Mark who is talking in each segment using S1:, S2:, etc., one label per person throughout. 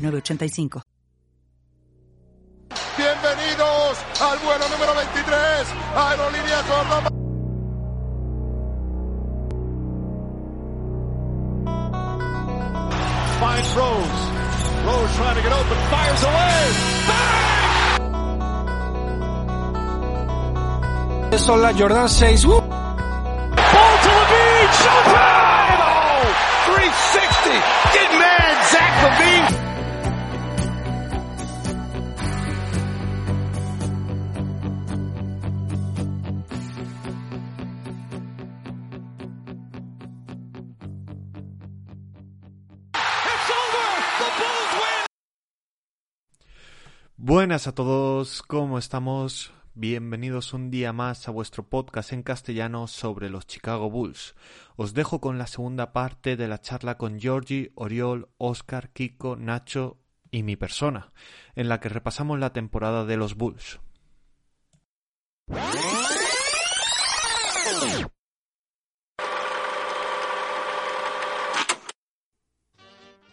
S1: 906985.
S2: Bienvenidos al vuelo número 23, Aerolínea Córdoba. Finds Rose. Rose trying to get open, fires away.
S3: Son la Jordan 6. ¡Uh!
S2: Ball to Levine, showtime! Oh, 360. Get mad, Zach Levine.
S4: Buenas a todos, ¿cómo estamos? Bienvenidos un día más a vuestro podcast en castellano sobre los Chicago Bulls. Os dejo con la segunda parte de la charla con Georgie, Oriol, Oscar, Kiko, Nacho y mi persona, en la que repasamos la temporada de los Bulls.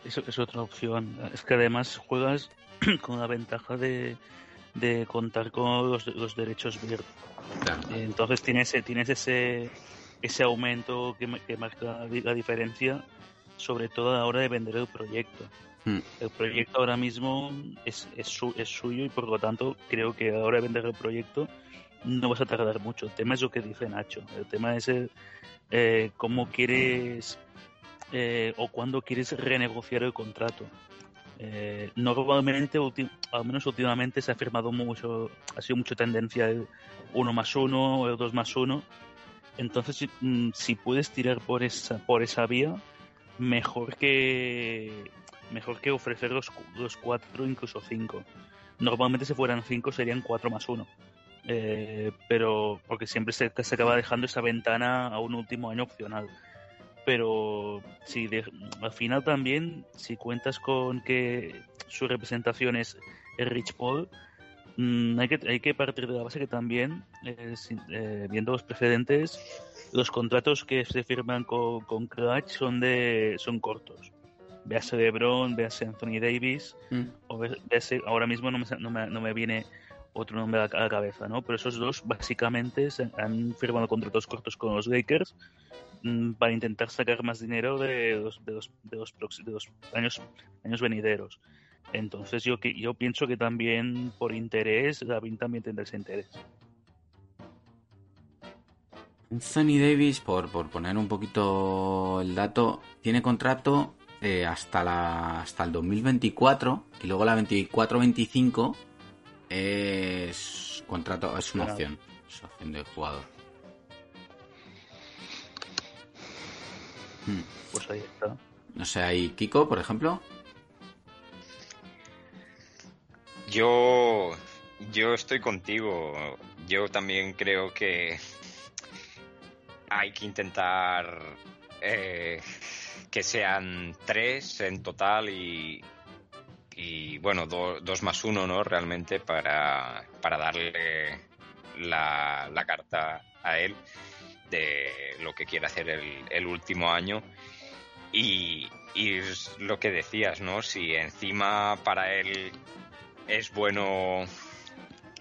S5: Eso es otra opción. Es que además juegas con la ventaja de, de contar con los, los derechos BIR. Entonces tienes, tienes ese, ese aumento que, que marca la diferencia, sobre todo a la hora de vender el proyecto.
S6: Hmm.
S5: El proyecto ahora mismo es, es, su- es suyo y por lo tanto creo que a la hora de vender el proyecto no vas a tardar mucho. El tema es lo que dice Nacho. El tema es el, eh, cómo quieres eh, o cuándo quieres renegociar el contrato. Eh, normalmente, al menos últimamente, se ha firmado mucho, ha sido mucha tendencia el 1 más 1 o el 2 más 1. Entonces, si- mm, si puedes tirar por esa, por esa vía, mejor que mejor que ofrecer los, los 4, incluso 5. Normalmente, si fueran 5, serían 4 más 1. Eh, pero porque siempre se, se acaba dejando esa ventana a un último año opcional pero si de- al final también si cuentas con que su representación es Rich Paul mm, hay que hay que partir de la base que también eh, si- eh, viendo los precedentes los contratos que se firman con, con Clutch son de son cortos véase LeBron véase Anthony Davis
S6: Mm.
S5: o véase- ahora mismo no me, no me, no me viene otro nombre a la, cabeza, ¿no? Pero esos dos básicamente se han firmado contratos cortos con los Lakers mm, para intentar sacar más dinero de los, de los, de años, años venideros. Entonces yo, yo pienso que también por interés, David también tendrá ese interés.
S6: Anthony Davis, por, por poner un poquito el dato, tiene contrato eh, hasta, la, hasta el 2024 y luego la 24-25 es contrato, es una
S5: Claro.
S6: opción, es opción del jugador. Hmm.
S5: Pues ahí está.
S6: No sé, hay Kiko, por ejemplo.
S7: Yo, yo estoy contigo. Yo también creo que hay que intentar eh, que sean tres en total y, y bueno, do- dos más uno, ¿no? Realmente para, para darle la, la carta a él de lo que quiere hacer el, el último año. Y, y es lo que decías, ¿no? Si encima para él es bueno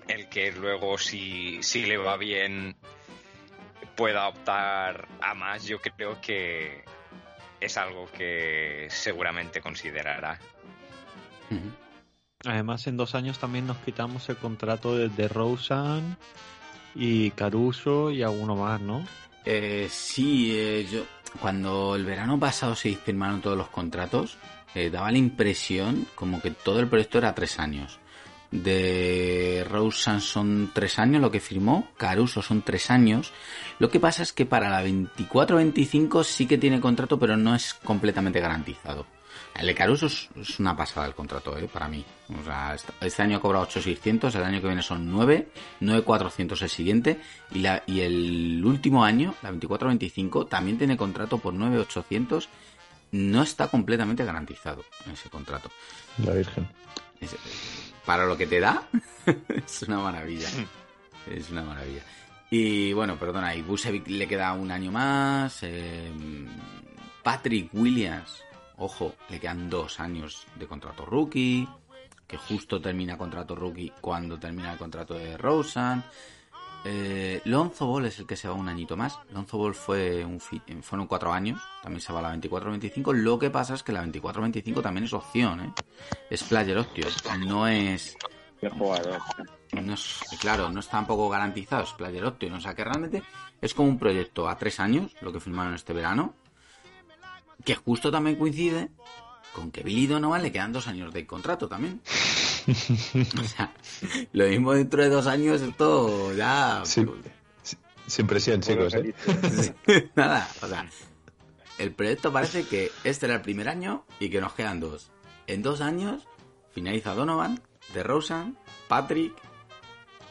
S7: el que luego si, si le va bien pueda optar a más, yo creo que es algo que seguramente considerará.
S4: Además, en dos años también nos quitamos el contrato de, de Rosen y Caruso y alguno más, ¿no?
S6: Eh, sí, eh, yo cuando el verano pasado se firmaron todos los contratos, eh, daba la impresión como que todo el proyecto era tres años. De Rosen son tres años lo que firmó, Caruso son tres años. Lo que pasa es que para la 24-25 sí que tiene contrato, pero no es completamente garantizado. El de Caruso es, una pasada el contrato, ¿eh? Para mí. O sea, este, año ha cobrado 8.600, el año que viene son 9, 9.400 el siguiente, y, la, y el último año, la 24-25, también tiene contrato por 9.800. No está completamente garantizado ese contrato.
S8: La Virgen.
S6: Es- para lo que te da, es una maravilla. Es una maravilla. Y bueno, perdona, y Busevic le queda un año más. eh, Patrick Williams, ojo, le quedan dos años de contrato rookie. Que justo termina contrato rookie cuando termina el contrato de Rosen. Eh, Lonzo Ball es el que se va un añito más. Lonzo Ball fue un fueron cuatro años. También se va a la 24-25. Lo que pasa es que la 24-25 también es opción, ¿eh? Es player option. No es
S9: jugador.
S6: no es, claro, no está tampoco garantizado, es player option. O sea que realmente es como un proyecto a tres años, lo que firmaron este verano, que justo también coincide con que Billy Donovan le quedan dos años de contrato también. o sea, lo mismo dentro de dos años, esto ya.
S8: Sí. Sin presión, chicos, ¿eh?
S6: Nada, o sea, el proyecto parece que este era el primer año y que nos quedan dos. En dos años finaliza Donovan, DeRozan, Patrick,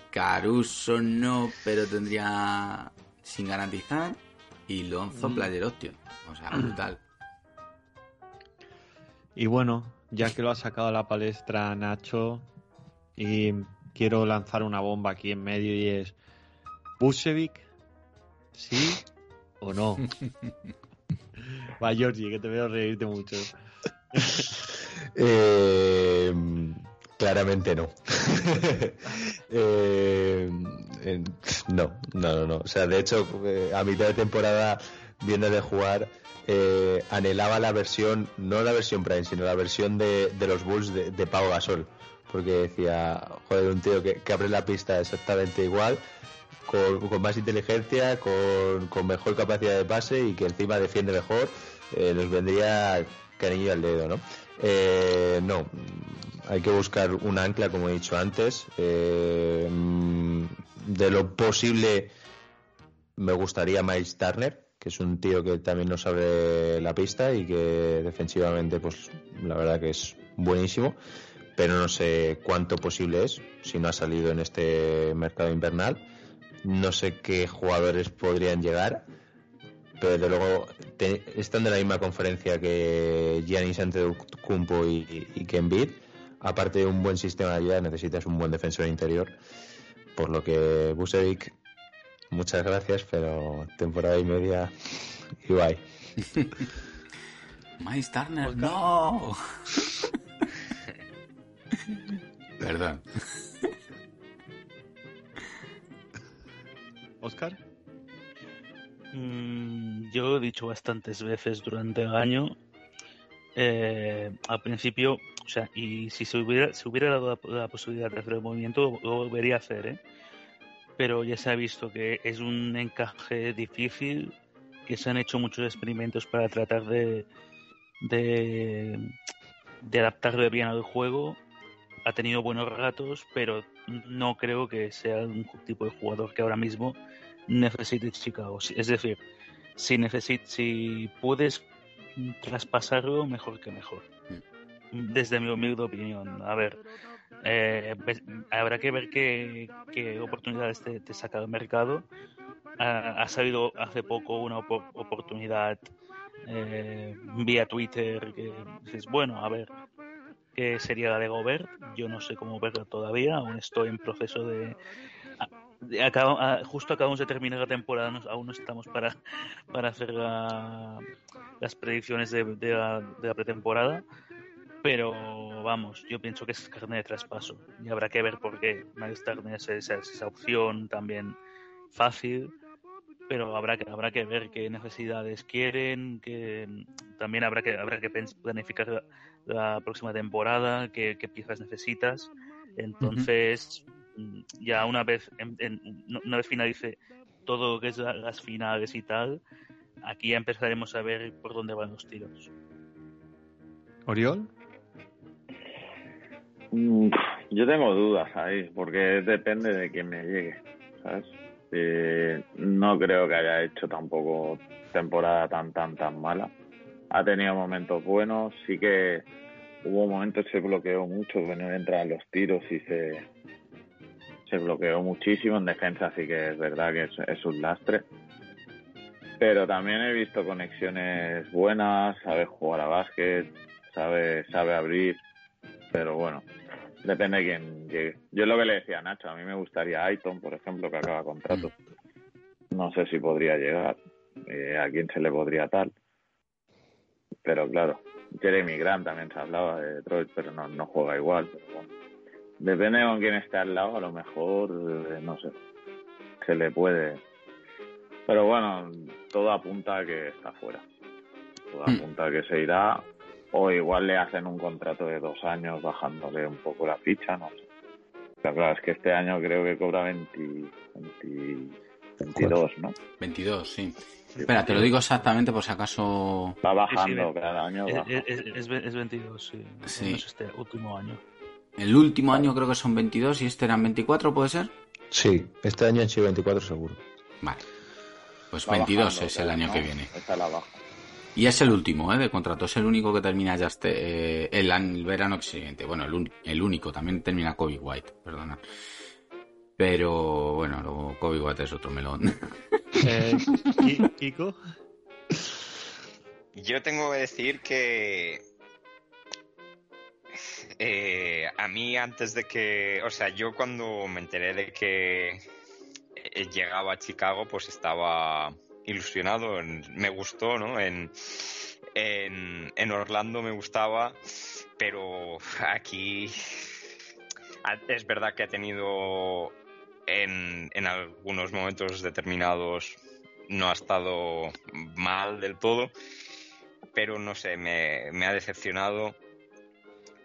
S6: Caruso no, pero tendría sin garantizar y Lonzo Player Option. O sea, brutal.
S4: Y bueno, ya que lo ha sacado a la palestra Nacho, y quiero lanzar una bomba aquí en medio y es Busevic, ¿sí o no? Va, Georgie, que te veo reírte mucho.
S8: Eh, claramente no. Eh, no, no, no, no. O sea, de hecho, eh, a mitad de temporada, viéndole jugar, eh, anhelaba la versión, no la versión Prime, sino la versión de, de los Bulls de, de Gasol. Porque decía, joder, un tío que, que abre la pista exactamente igual, con, con más inteligencia, con, con mejor capacidad de pase y que encima defiende mejor, eh, nos vendría cariño al dedo, ¿no? Eh, no, hay que buscar un ancla, como he dicho antes. Eh, mm, de lo posible, me gustaría Miles Turner, que es un tío que también nos abre la pista y que defensivamente, pues la verdad que es buenísimo. Pero no sé cuánto posible es, si no ha salido en este mercado invernal. No sé qué jugadores podrían llegar pero desde luego estando en la misma conferencia que Giannis Antetokounmpo y, y, que Embiid, aparte de un buen sistema de ayuda, necesitas un buen defensor interior, por lo que Busevic, muchas gracias, pero temporada y media y bye.
S6: Miles Turner, no. Perdón.
S4: Oscar.
S5: Mm, yo he dicho bastantes veces durante el año, eh, al principio, o sea, y si se hubiera, se hubiera dado la, la posibilidad de hacer el movimiento, lo volvería a hacer, ¿eh? Pero ya se ha visto que es un encaje difícil, que se han hecho muchos experimentos para tratar de, de, de adaptarle bien al juego. Ha tenido buenos ratos, pero no creo que sea un tipo de jugador que ahora mismo necesite Chicago. Es decir, si necesit si puedes traspasarlo, mejor que mejor. Desde mi humilde opinión. A ver, eh, ves- habrá que ver qué, qué oportunidades te, saca el mercado. Ha, salido hace poco una opor- oportunidad eh, vía Twitter que dices, bueno, a ver, ¿qué sería la de Gobert? Yo no sé cómo verla todavía, aún estoy en proceso de, justo acabamos de terminar la temporada, aún no estamos para, hacer la- las predicciones de la pretemporada. Pero vamos, yo pienso que es carne de traspaso. Y habrá que ver por qué. Miles Turner es esa, es esa opción también fácil. Pero habrá que, habrá que ver qué necesidades quieren, que también habrá que, habrá que planificar la, próxima temporada, qué, qué piezas necesitas. Entonces, mm, ya una vez, una vez finalice todo lo que es la- las finales y tal, aquí ya empezaremos a ver por dónde van los tiros.
S4: ¿Oriol?
S9: Mm, Yo tengo dudas ahí, porque depende de quién me llegue, ¿sabes? Eh, no creo que haya hecho tampoco temporada tan, tan, tan mala. ha tenido momentos buenos, sí que hubo momentos que se bloqueó mucho, que no entran los tiros y se, se bloqueó muchísimo. En defensa sí que es verdad que es, es un lastre. Pero también he visto conexiones buenas, sabe jugar a básquet, sabe, sabe abrir, pero bueno, depende de quién llegue. Yo lo que le decía a Nacho, a mí me gustaría Aiton, por ejemplo, que acaba contrato. No sé si podría llegar, eh, a quién se le podría tal. Pero claro, Jeremy Grant también se hablaba de Detroit, pero no, no juega igual. Pero bueno. Depende de con quién esté al lado, a lo mejor, eh, no sé, se le puede. Pero bueno, todo apunta a que está fuera. Todo
S6: Hmm.
S9: apunta a que se irá. O igual le hacen un contrato de dos años bajándole un poco la ficha, no sé. Pero claro, es que este año creo que cobra 20, 20 22, ¿no?
S6: 22, sí. Espera, te lo digo exactamente por si acaso...
S9: Va
S5: Sí,
S9: bajando
S5: sí,
S9: cada año.
S5: Es,
S9: baja.
S5: es, es, es 22, sí.
S6: Sí.
S5: Es este último año.
S6: El último año creo que son 22 y este eran 24, ¿puede ser?
S8: Sí, este año han sido 24 seguro.
S6: Vale. Pues
S9: Va
S6: 22
S9: bajando,
S6: es el año
S9: no,
S6: que viene.
S9: Está la baja.
S6: Y es el último, ¿eh? De contrato. Es el único que termina ya este, eh, el, año- el verano siguiente. Bueno, el, un- el único. También termina Kobe White, perdona. Pero bueno, luego Kobe White es otro melón.
S4: Eh, Kiko,
S7: Yo tengo que decir que eh, a mí antes de que, o sea, yo cuando me enteré de que eh, llegaba a Chicago, pues estaba ilusionado, en- me gustó, ¿no? En, en, en Orlando me gustaba, pero aquí a- es verdad que ha tenido en, en algunos momentos determinados no ha estado mal del todo, pero no sé, me, me ha decepcionado.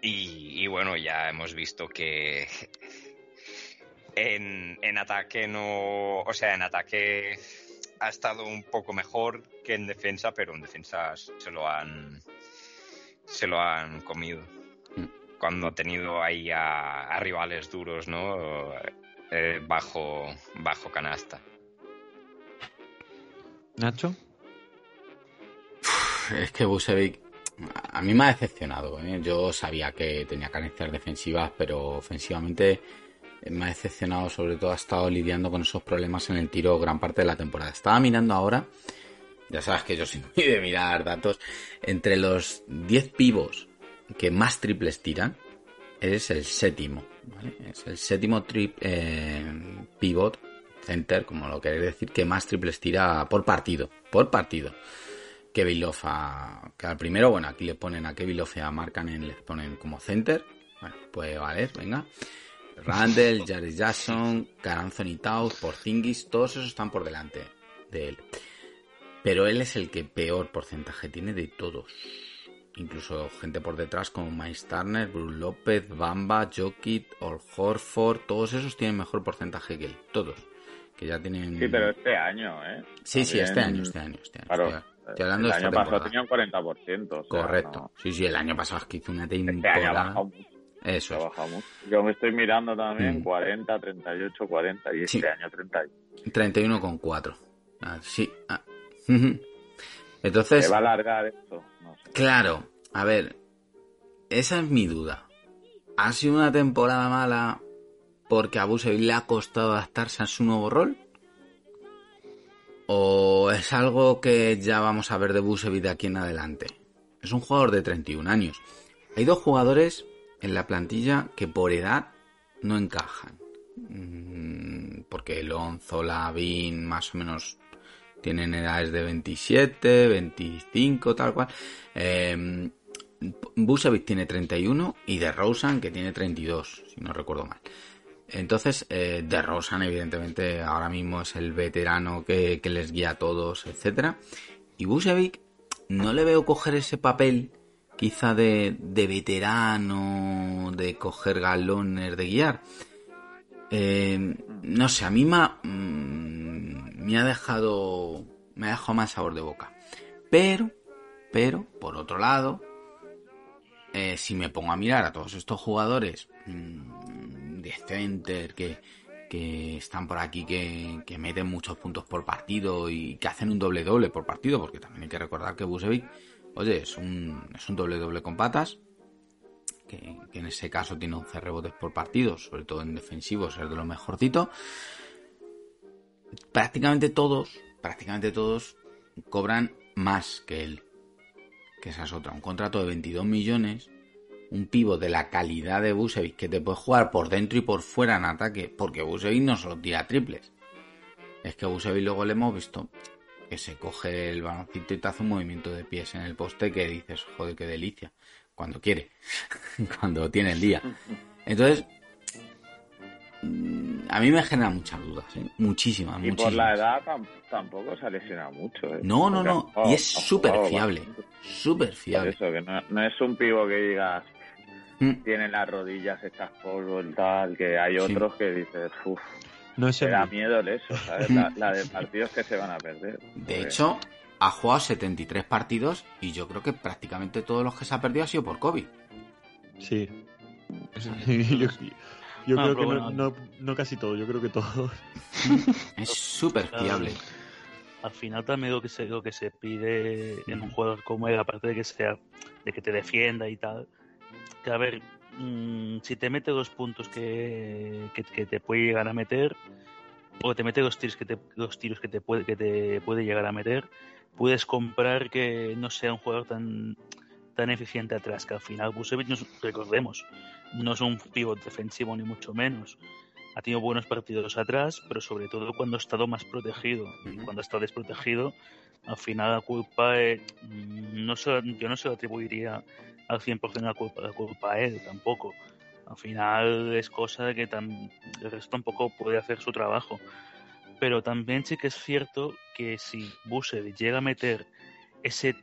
S7: Y, y bueno, ya hemos visto que en, en ataque no. O sea, en ataque ha estado un poco mejor que en defensa, pero en defensa se lo han. Se lo han comido. Cuando ha tenido ahí a, a rivales duros, ¿no? Eh, bajo, bajo canasta.
S4: Nacho.
S6: es que Busevic a mí me ha decepcionado. ¿eh? Yo sabía que tenía carencias defensivas, pero ofensivamente me ha decepcionado. Sobre todo ha estado lidiando con esos problemas en el tiro gran parte de la temporada. Estaba mirando ahora, ya sabes que yo soy muy de mirar datos, entre los 10 pivos que más triples tiran, es el séptimo. ¿vale? Es el séptimo eh, pivot center, como lo queréis decir, que más triples tira por partido. Por partido. Kevin Love a, que al primero, bueno, aquí le ponen a Kevin Love y a Markkanen le ponen como center. Bueno, puede valer, venga. Randall, Jared Jackson, Carl Anthony Towns, Porzingis, todos esos están por delante de él. Pero él es el que peor porcentaje tiene de todos. Incluso gente por detrás como Miles Turner, Bruce López, Bamba, Jokic, Ol Horford, todos esos tienen mejor porcentaje que él. Todos. Que ya tienen...
S9: Sí, pero este año, ¿eh?
S6: Sí, sí, este año, este año, este año.
S9: Claro,
S6: Estoy- estoy hablando
S9: el
S6: de
S9: año pasado tenía un 40%. o sea,
S6: Correcto.
S9: no-
S6: Sí, sí, el año pasado es que hizo una
S9: Este año ha
S6: temporada.
S9: bajado mucho.
S6: Eso es.
S9: mucho. Yo me estoy mirando también
S6: Mm.
S9: 40, 38, 40 y este año 30.
S6: 31,4. Ah, sí. ah. Entonces,
S9: ¿Se va a alargar esto? No sé.
S6: claro, a ver, esa es mi duda. ¿Ha sido una temporada mala porque a Busevic le ha costado adaptarse a su nuevo rol? ¿O es algo que ya vamos a ver de Busevic de aquí en adelante? Es un jugador de 31 años. Hay dos jugadores en la plantilla que por edad no encajan. Mm, Porque Lonzo, Lavin, más o menos tienen edades de 27, 25, tal cual. Eh, Busevic tiene 31 y DeRozan que tiene 32, si no recuerdo mal. Entonces, eh, DeRozan evidentemente ahora mismo es el veterano que, que les guía a todos, etcétera. Y Busevic no le veo coger ese papel quizá de, de veterano, de coger galones, de guiar. Eh, no sé, a mí me ha, mm, dejado me ha dejado más sabor de boca. Pero, pero, por otro lado, eh, si me pongo a mirar a todos estos jugadores mm, de center que, que están por aquí, que, que meten muchos puntos por partido y que hacen un doble doble por partido, porque también hay que recordar que Busevic oye, es un, es un doble doble con patas, que, en ese caso tiene 11 rebotes por partido, sobre todo en defensivo, ser de lo mejorcito. Prácticamente todos, prácticamente todos cobran más que él. Que esa es otra. Un contrato de 22 millones, un pivo de la calidad de Busevic que te puede jugar por dentro y por fuera en ataque, porque Busevic no solo tira triples. Es que Busevic luego le hemos visto que se coge el baloncito y te hace un movimiento de pies en el poste que dices, joder, qué delicia. Cuando quiere, cuando tiene el día. Entonces, mm, a mí me genera muchas dudas, ¿eh? muchísimas,
S9: Y
S6: muchísimas.
S9: por la edad tam- tampoco se ha lesionado mucho. ¿eh?
S6: No, no, no. Y es súper fiable. Súper
S9: Por
S6: fiable.
S9: eso, que no, no es un pivo que digas,
S6: Mm.
S9: tiene las rodillas hechas polvo y tal, que hay
S6: Sí.
S9: otros que dices, uff,
S4: No es
S9: me da miedo el eso, ¿sabes? La, la de partidos que se van a perder.
S6: De
S9: Porque-
S6: hecho, ha jugado 73 partidos y yo creo que prácticamente todos los que se ha perdido ha sido por COVID.
S4: Sí. yo yo
S5: Ah,
S4: creo
S5: pero
S4: que
S5: bueno.
S4: no, no, no casi todo, yo creo que todo.
S6: Es súper fiable.
S5: Al final también lo que se, lo que se pide en un jugador como él, aparte de que sea, de que te defienda y tal, que a ver, mm, si te mete dos puntos que, que, que te puede llegar a meter, o te mete los tiros que te, los tiros que te puede, que te puede llegar a meter, puedes comprar que no sea un jugador tan tan eficiente atrás, que al final Busevic, no es- recordemos, no es un pivot defensivo ni mucho menos. Ha tenido buenos partidos atrás, pero sobre todo cuando ha estado más protegido. Y
S6: Ujú.
S5: cuando ha estado desprotegido, al final la culpa, eh, mm, no se, yo no se lo atribuiría al 100% la culpa, la culpa a él tampoco. Al final es cosa de que tam- el resto tampoco puede hacer su trabajo. Pero también sí que es cierto que si Busevic llega a meter ese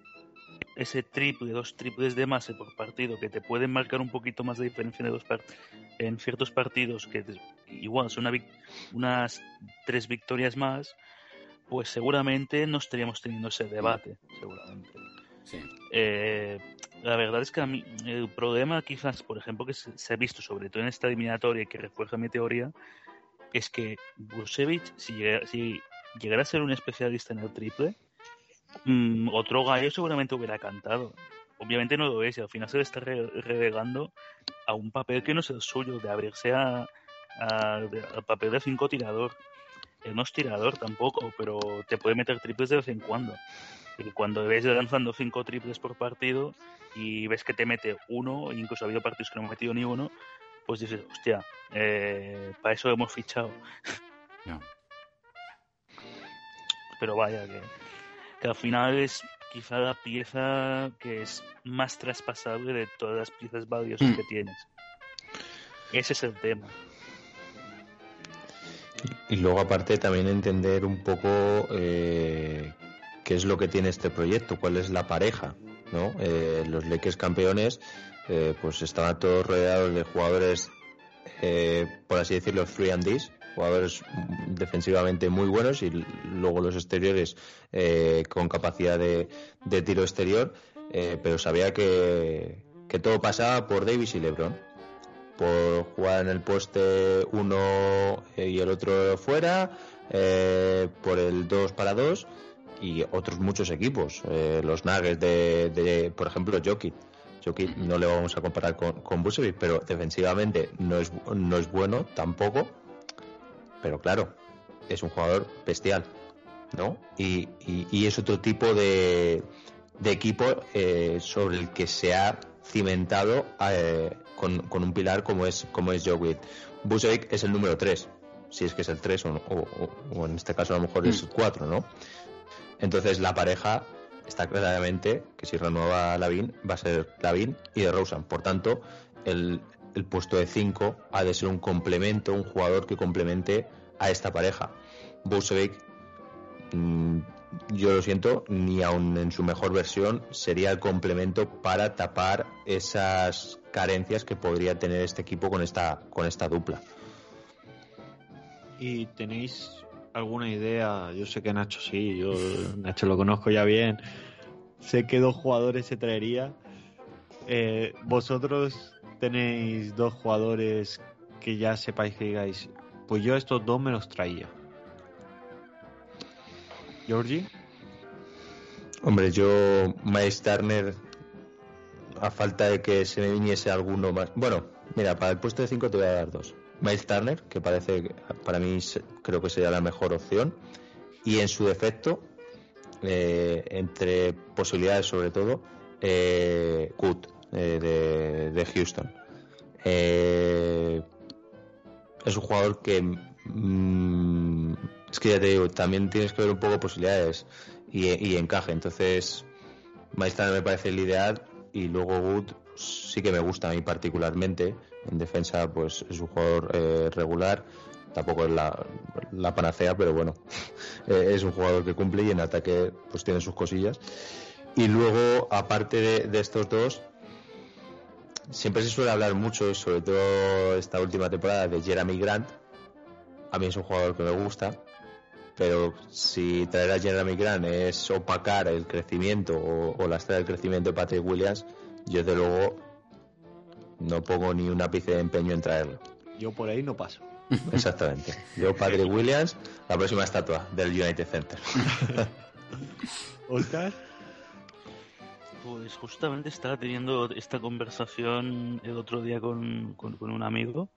S5: ese triple, dos triples de más por partido que te pueden marcar un poquito más de diferencia en, ciertos partidos que igual son unas tres victorias más, pues seguramente no estaríamos teniendo ese debate, seguramente. Eh, la verdad es que a mí, el problema quizás, por ejemplo, que se, ha visto sobre todo en esta eliminatoria que refuerza mi teoría, es que Busevic, si llegara, a ser un especialista en el triple, mm, otro gallo seguramente hubiera cantado. Obviamente no lo es y al final se le está re- relegando a un papel que no es el suyo, de abrirse a, al papel de cinco tirador. Él no es tirador tampoco, pero te puede meter triples de vez en cuando. Y cuando ves lanzando cinco triples por partido y ves que te mete uno, e incluso ha habido partidos que no ha metido ni uno, pues dices, hostia, eh, para eso hemos fichado.
S6: No.
S5: Pero vaya, que, que al final es quizá la pieza que es más traspasable de todas las piezas valiosas
S6: Mm.
S5: que tienes. Ese es el tema.
S8: Y luego aparte también entender un poco eh, qué es lo que tiene este proyecto, cuál es la pareja, ¿no? Eh, los Lakers campeones eh, pues estaban todos rodeados de jugadores, eh, por así decirlo, free and Ds, jugadores defensivamente muy buenos y luego los exteriores eh, con capacidad de, de tiro exterior, eh, pero sabía que, que todo pasaba por Davis y LeBron por jugar en el poste uno eh, y el otro fuera, eh, por el 2 para 2 y otros muchos equipos. Eh, los Nuggets de, de, por ejemplo, Jokic. Jokic no le vamos a comparar con, con Vucevic, pero defensivamente no es, no es bueno tampoco. Pero claro, es un jugador bestial, ¿no? Y, y- y es otro tipo de, de equipo eh, sobre el que se ha cimentado eh, con, con un pilar como es como es Jokic. Vucevic es el número 3, si es que es el 3 o, o- o- o en este caso a lo mejor es el 4, ¿no? Entonces la pareja está claramente que si renueva Lavin va a ser Lavin y de Rosen. Por tanto, el, el puesto de 5 ha de ser un complemento, un jugador que complemente a esta pareja. Vucevic mm, yo lo siento, ni aun en su mejor versión sería el complemento para tapar esas carencias que podría tener este equipo con esta, con esta dupla.
S4: ¿Y tenéis alguna idea? Yo sé que Nacho sí, yo Nacho lo conozco ya bien. Sé que dos jugadores se traería. Eh, ¿Vosotros tenéis dos jugadores que ya sepáis que digáis, pues yo estos dos me los traía? ¿Georgie?
S8: Hombre, yo, Miles Turner, a falta de que se me viniese alguno más. Bueno, mira, para el puesto de 5 te voy a dar dos. Miles Turner, que parece, para mí creo que sería la mejor opción. Y en su defecto, eh, entre posibilidades sobre todo, eh, eh de, Houston. Eh, es un jugador que mm, es que ya te digo, también tienes que ver un poco posibilidades y, encaje. Entonces, Maestro me parece el ideal y luego Wood sí que me gusta a mí particularmente. En defensa, pues es un jugador eh, regular. Tampoco es la, panacea, pero bueno, eh, es un jugador que cumple y en ataque pues tiene sus cosillas. Y luego, aparte de, estos dos, siempre se suele hablar mucho, sobre todo esta última temporada, de Jeremy Grant. A mí es un jugador que me gusta pero si traer a Jeremy Grant es opacar el crecimiento o, o lastrar el crecimiento de Patrick Williams, yo de luego no pongo ni un ápice de empeño en traerlo.
S4: Yo por ahí no paso.
S8: Exactamente. Yo Patrick Williams, la próxima estatua del United Center.
S4: Oscar.
S5: Pues justamente estaba teniendo esta conversación el otro día con, con un amigo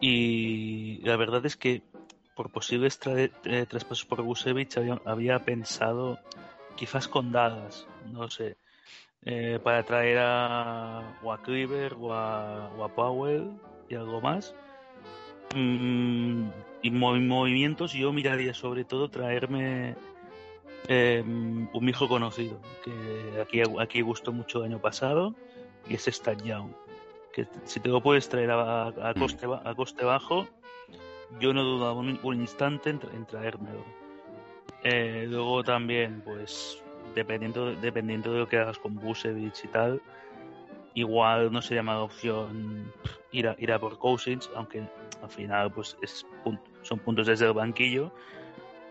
S5: y la verdad es que por posibles eh, traspasos por Busevich había, pensado quizás con dadas, no sé, eh, para traer a, o a Cleaver o a, Powell y algo más. Mm, y movimientos yo miraría sobre todo traerme em, un hijo conocido, que aquí, aquí gustó mucho el año pasado, y es Stan Young. Que si te lo puedes traer a, mm. coste, a coste bajo, yo no dudaba un, un instante en, en traérmelo. Eh, luego también, pues, dependiendo, dependiendo de lo que hagas con Busevich y tal, igual no sería mala opción ir a, ir a por Cousins, aunque al final pues es, son puntos desde el banquillo.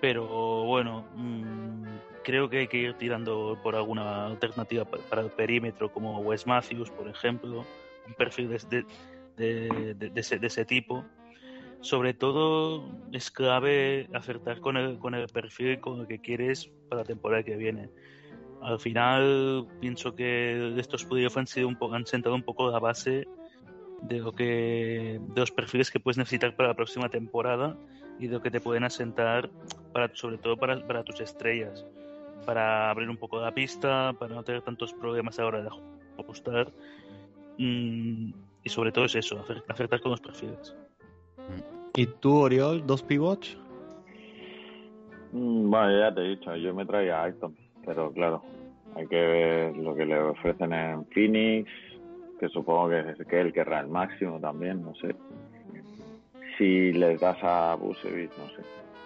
S5: Pero bueno, mmm, creo que hay que ir tirando por alguna alternativa para, el perímetro, como Wes Matthews, por ejemplo, un perfil de, de, de, de ese, ese, tipo sobre todo es clave acertar con el, con el perfil con el que quieres para la temporada que viene. Al final pienso que estos playoffs han sido un poco, han sentado un poco la base de lo que de los perfiles que puedes necesitar para la próxima temporada y de lo que te pueden asentar para sobre todo para, para tus estrellas. Para abrir un poco la pista para no tener tantos problemas ahora de ajustar. Mm, y sobre todo es eso acertar con los perfiles
S4: ¿Y tú, Oriol, dos pivots?
S9: Mm, bueno, ya te he dicho, yo me traía a Aiton, pero claro, hay que ver lo que le ofrecen en Phoenix, que supongo que es que él querrá el máximo también, no sé. Si les das a Busevich, no sé.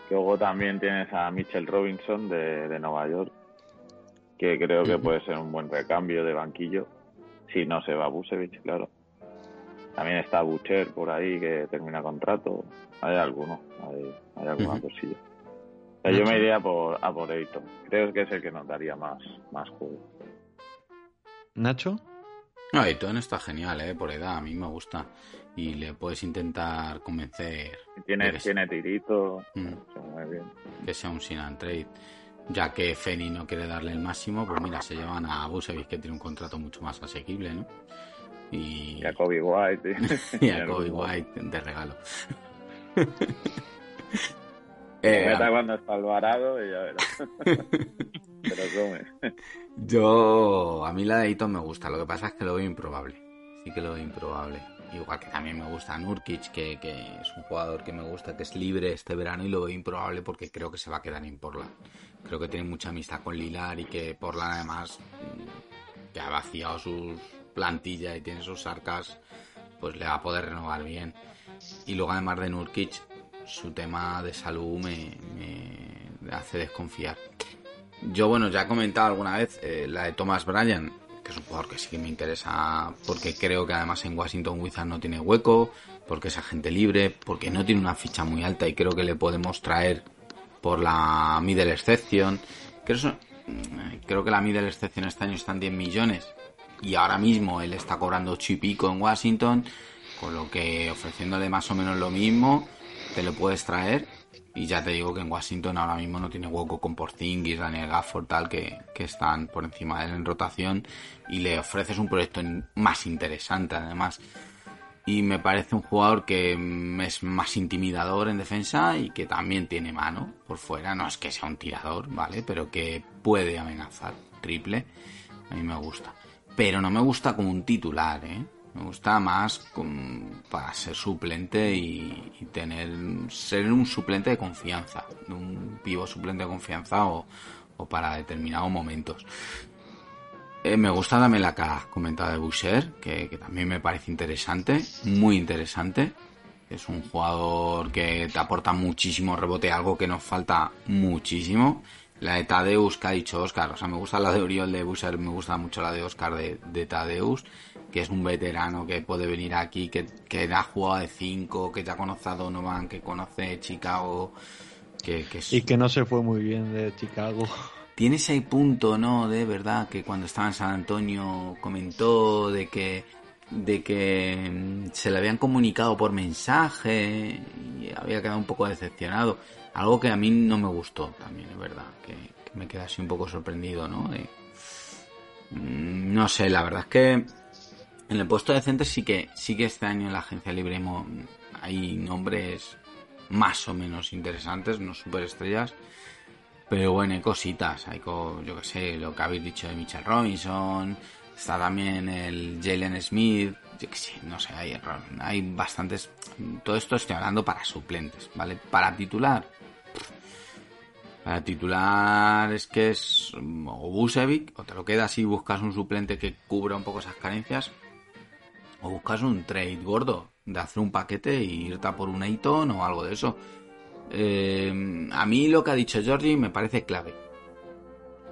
S9: Luego también tienes a Mitchell Robinson de, de Nueva York, que creo que puede ser un buen recambio de banquillo, si no se va Busevich, claro. También está Butcher por ahí que termina contrato. Hay alguno, hay, hay alguna cosilla. yo me iría por, a por Ayton. Creo que es el que nos daría más, más juego.
S4: ¿Nacho?
S6: No, está genial, ¿eh? Por edad, a mí me gusta. Y le puedes intentar convencer.
S9: Tiene, tiene tirito. Mm.
S6: Que sea un sin and trade. Ya que Feni no quiere darle el máximo, pues mira, se llevan a Busevich que tiene un contrato mucho más asequible, ¿no?
S9: Y, a Kobe White.
S6: y a Kobe White de regalo.
S9: eh, meta cuando está Alvarado y ya verás. Pero come.
S6: Yo, a mí la de Ito me gusta, lo que pasa es que lo veo improbable. Sí que lo veo improbable. Igual que también me gusta Nurkic, que, que, es un jugador que me gusta, que es libre este verano y lo veo improbable porque creo que se va a quedar en Portland. Creo que tiene mucha amistad con Lilar y que Portland además mm, ya ha vaciado sus plantilla y tiene sus arcas, pues le va a poder renovar bien. Y luego además de Nurkic, su tema de salud me, hace desconfiar. Yo, bueno, ya he comentado alguna vez eh, la de Thomas Bryan, que es un jugador que sí que me interesa porque creo que además en Washington Wizards no tiene hueco, porque es agente libre, porque no tiene una ficha muy alta y creo que le podemos traer por la middle exception. Creo, creo que la middle exception este año está en 10 millones y ahora mismo él está cobrando 8 y pico en Washington, con lo que ofreciéndole más o menos lo mismo, te lo puedes traer Y ya te digo que en Washington ahora mismo no tiene hueco con Porzingis, Daniel Gafford, tal, que, que están por encima de él en rotación y le ofreces un proyecto más interesante además. Y me parece un jugador que es más intimidador en defensa y que también tiene mano por fuera. No es que sea un tirador, ¿vale? Pero que puede amenazar triple. A mí me gusta. Pero no me gusta como un titular, ¿eh? Me gusta más para ser suplente y, tener ser un suplente de confianza, un vivo suplente de confianza o, para determinados momentos. Eh, me gusta también la que has comentado de Boucher, que, también me parece interesante, muy interesante. Es un jugador que te aporta muchísimo rebote, algo que nos falta muchísimo. La de Tadeus que ha dicho Oscar, o sea, me gusta la de Oriol de Boucher, me gusta mucho la de Oscar de, de Tadeus que es un veterano que puede venir aquí, que, que ha jugado de 5, que ya conoce a Donovan, que conoce Chicago, que,
S4: Y que no se fue muy bien de Chicago.
S6: Tiene ese punto, ¿no? De verdad, que cuando estaba en San Antonio comentó de que de que mm, se le habían comunicado por mensaje y había quedado un poco decepcionado. Algo que a mí no me gustó también, es verdad, que, me quedé así un poco sorprendido, ¿no? Mm, no sé, la verdad es que en el puesto de center sí que, sí que este año en la agencia libre hay nombres más o menos interesantes, no superestrellas. Pero bueno, hay cositas. Hay, yo que sé, lo que habéis dicho de Mitchell Robinson. Está también el Jalen Smith. Yo que sé, no sé, hay, hay bastantes. Todo esto estoy hablando para suplentes, ¿vale? Para titular. Para titular es que es o Busevic, o te lo quedas y buscas un suplente que cubra un poco esas carencias, o buscas un trade gordo de hacer un paquete e irte por un Ayton o algo de eso. Eh, a mí lo que ha dicho Georgie me parece clave.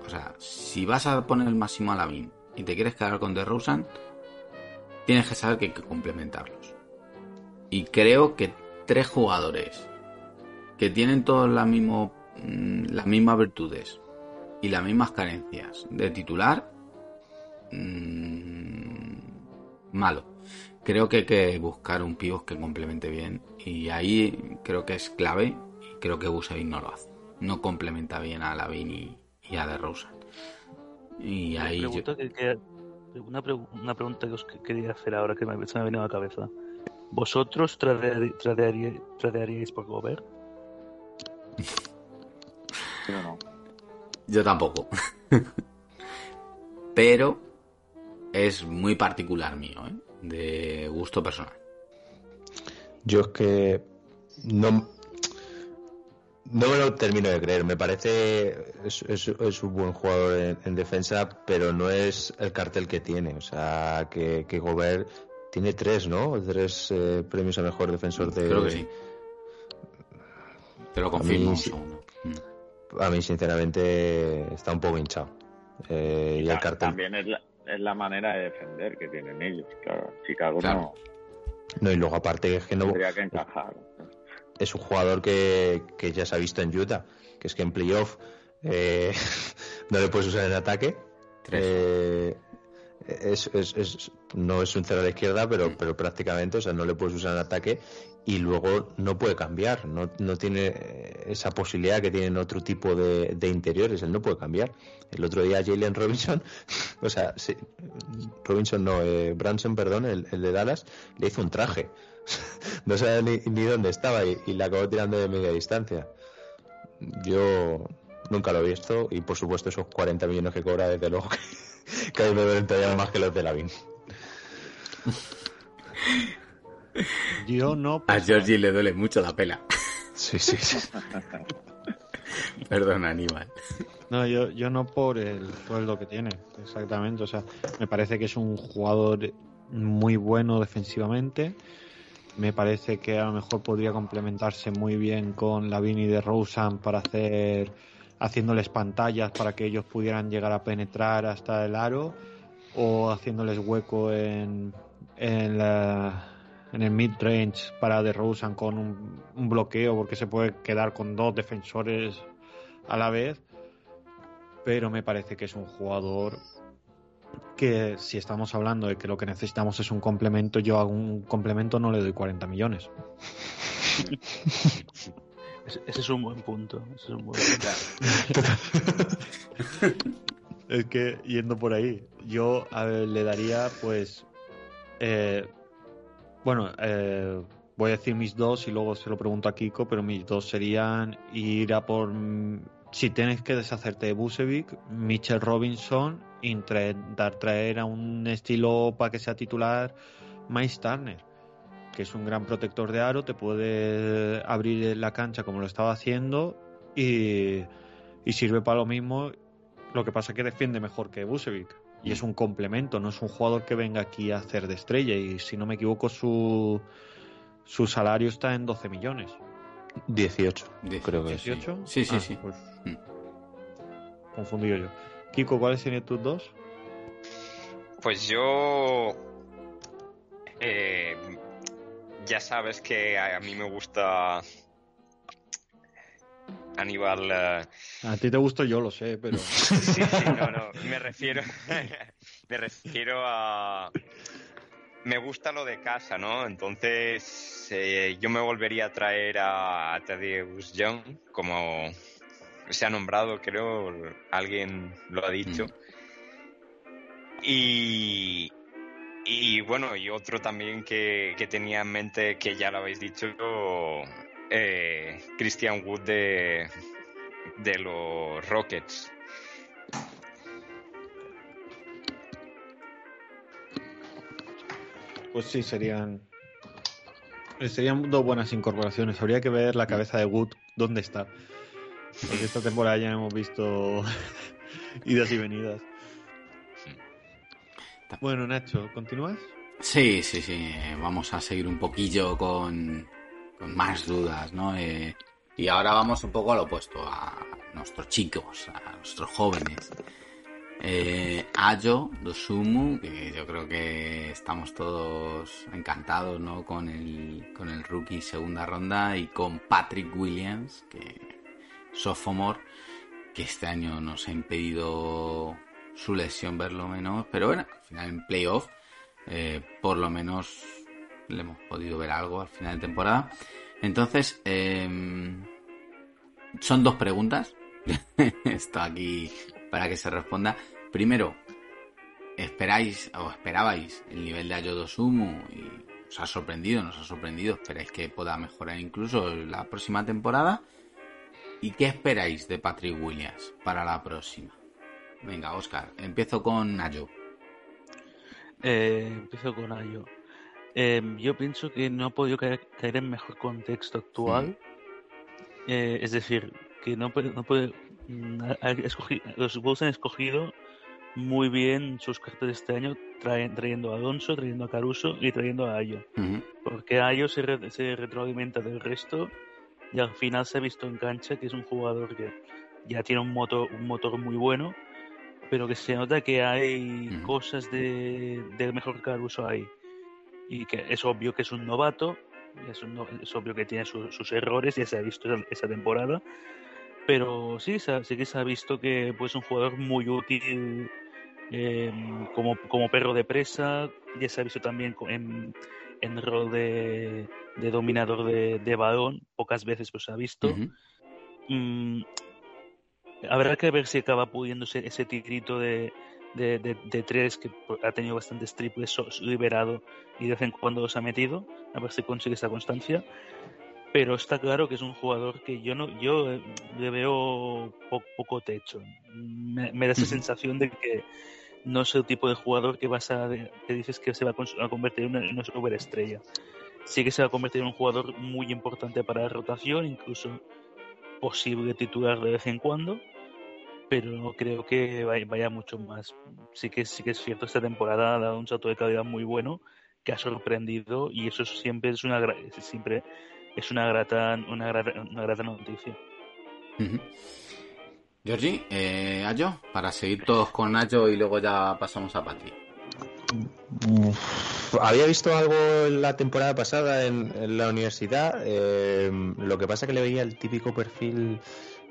S6: O sea, si vas a poner el máximo a la BIN y te quieres quedar con DeRozan, tienes que saber que hay que complementarlos. Y creo que tres jugadores que tienen todos la mismo, mm, las mismas virtudes y las mismas carencias de titular, mmm, malo creo que hay que buscar un pivot que complemente bien y ahí creo que es clave y creo que Busevin no lo hace. No complementa bien a Lavin y, y a DeRozan. Y ahí
S5: una, pregunta que os quería hacer ahora que me, se me ha venido a la cabeza. ¿Vosotros tradearíais, por Gobert?
S6: Yo no. Yo tampoco. Pero es muy particular mío, ¿eh? de gusto personal.
S8: Yo es que no, no me lo termino de creer. Me parece es, es, un buen jugador en, defensa, pero no es el cartel que tiene. O sea, que, que Gobert tiene tres, ¿no? Tres eh, premios a mejor defensor de.
S6: Creo que sí. Pero confirmo.
S8: A mí, sinceramente, está un poco hinchado. Eh, y, el cartel.
S9: También es la, es la manera de defender que tienen ellos. Claro, Chicago no.
S8: No, y luego aparte es que no.
S9: Tendría que encajar.
S8: Es un jugador que, ya se ha visto en Utah, que es que en playoff eh, no le puedes usar en ataque. Eh, es, es, no es un cero a la izquierda, pero, pero prácticamente, o sea, no le puedes usar en ataque y luego no puede cambiar, no, no tiene esa posibilidad que tienen otro tipo de, de, interiores, él no puede cambiar. El otro día Jalen Robinson, o sea, Robinson no, eh, Branson, perdón, el, de Dallas, le hizo un traje. no sabía ni, dónde estaba y, y la acabó tirando de media distancia. Yo nunca lo he visto y por supuesto esos 40 millones que cobra desde luego que, que me duelen más que los de Lavin.
S4: Yo no.
S6: A Georgie le duele mucho la pela.
S8: Sí, sí, sí.
S6: Perdón, Aníbal.
S4: No, yo, yo no por el sueldo que tiene, exactamente. O sea, me parece que es un jugador muy bueno defensivamente. Me parece que a lo mejor podría complementarse muy bien con la Vini de Rosen para hacer haciéndoles pantallas para que ellos pudieran llegar a penetrar hasta el aro o haciéndoles hueco en, en la, en el mid-range para DeRozan con un, bloqueo porque se puede quedar con dos defensores a la vez. Pero me parece que es un jugador que si estamos hablando de que lo que necesitamos es un complemento, yo a un complemento no le doy 40 millones.
S5: Ese es un buen punto. Ese es un buen
S4: punto. es que yendo por ahí, yo a ver, le daría pues... Eh, bueno, eh, voy a decir mis dos y luego se lo pregunto a Kiko, pero mis dos serían ir a por... Si tienes que deshacerte de Busevic, Mitchell Robinson, intentar traer a un estilo para que sea titular Miles Turner que es un gran protector de aro, te puede abrir la cancha como lo estaba haciendo y, sirve para lo mismo. Lo que pasa es que defiende mejor que Busevic y es un complemento, no es un jugador que venga aquí a hacer de estrella y si no me equivoco su, su salario está en 12 millones.
S8: 18, creo que
S6: ¿18? Sí, sí, sí. Ah, pues, mm.
S4: Confundido yo. Kiko, ¿cuáles serían tus dos?
S7: Pues yo eh, ya sabes que a, mí me gusta Aníbal. Eh,
S4: a ti te gusto yo, lo sé, pero.
S7: sí, sí, no, no. Me refiero. me refiero a. Me gusta lo de casa, ¿no? Entonces, eh, yo me volvería a traer a Thaddeus Young, como se ha nombrado, creo, alguien lo ha dicho. Mm. Y, y bueno, y otro también que, tenía en mente, que ya lo habéis dicho, eh, Christian Wood de, de los Rockets.
S4: Pues sí, serían serían dos buenas incorporaciones. Habría que ver la cabeza de Wood dónde está. Porque esta temporada ya hemos visto idas y venidas. Bueno, Nacho, ¿continúas?
S6: Sí, sí, sí. Vamos a seguir un poquillo con, más dudas, ¿no? Eh, y ahora vamos un poco al opuesto, a nuestros chicos, a nuestros jóvenes. Eh, Ayo, Dosumu, que yo creo que estamos todos encantados, ¿no? Con el, con el rookie segunda ronda y con Patrick Williams, que sophomore, que este año nos ha impedido su lesión verlo menos, pero bueno, al final en playoff eh, por lo menos le hemos podido ver algo al final de temporada. Entonces, em, son dos preguntas. Está aquí para que se responda. Primero, ¿esperáis o esperabais el nivel de Ayodosumu y os ha sorprendido, nos ha sorprendido? ¿Esperáis que pueda mejorar incluso la próxima temporada? ¿Y qué esperáis de Patrick Williams para la próxima? Venga, Oscar, empiezo con Ayo.
S5: Eh, empiezo con Ayo. Em, yo pienso que no ha podido caer, en mejor contexto actual. Eh, es decir, que no puede, no puede mm, los Bulls han escogido muy bien sus cartas de este año trayendo a Alonso, trayendo a Caruso y trayendo a Ayo. Porque Ayo se, se retroalimenta del resto y al final se ha visto en cancha que es un jugador que ya tiene un motor, un motor muy bueno pero que se nota que hay cosas de, del mejor Caruso ahí. Y que es obvio que es un novato, es, es obvio que tiene sus errores, ya se ha visto esa, temporada, pero sí, sí que se ha visto que es pues, un jugador muy útil em, como, como perro de presa, ya se ha visto también en, en rol de, de dominador de, de, balón, pocas veces pues se ha visto. Habrá que ver si acaba pudiéndose ese tigrito de, de, tres que ha tenido bastantes triples liberado y de vez en cuando los ha metido, a ver si consigue esa constancia. Pero está claro que es un jugador que yo no yo eh, le veo poco techo. Me, da esa sensación de que no es el tipo de jugador que vas a que dices que se va a convertir en una, en una superestrella. Sí que se va a convertir en un jugador muy importante para la rotación, incluso posible titular de vez en cuando, pero no creo que vaya, mucho más. Sí que, sí que es cierto, esta temporada ha dado un salto de calidad muy bueno que ha sorprendido y eso siempre es una siempre es una grata una grata, una grata noticia.
S6: Georgie, eh, Ayo, para seguir todos con Ayo y luego ya pasamos a Patri.
S8: había visto algo en la temporada pasada en, la universidad. Eh, lo que pasa que le veía el típico perfil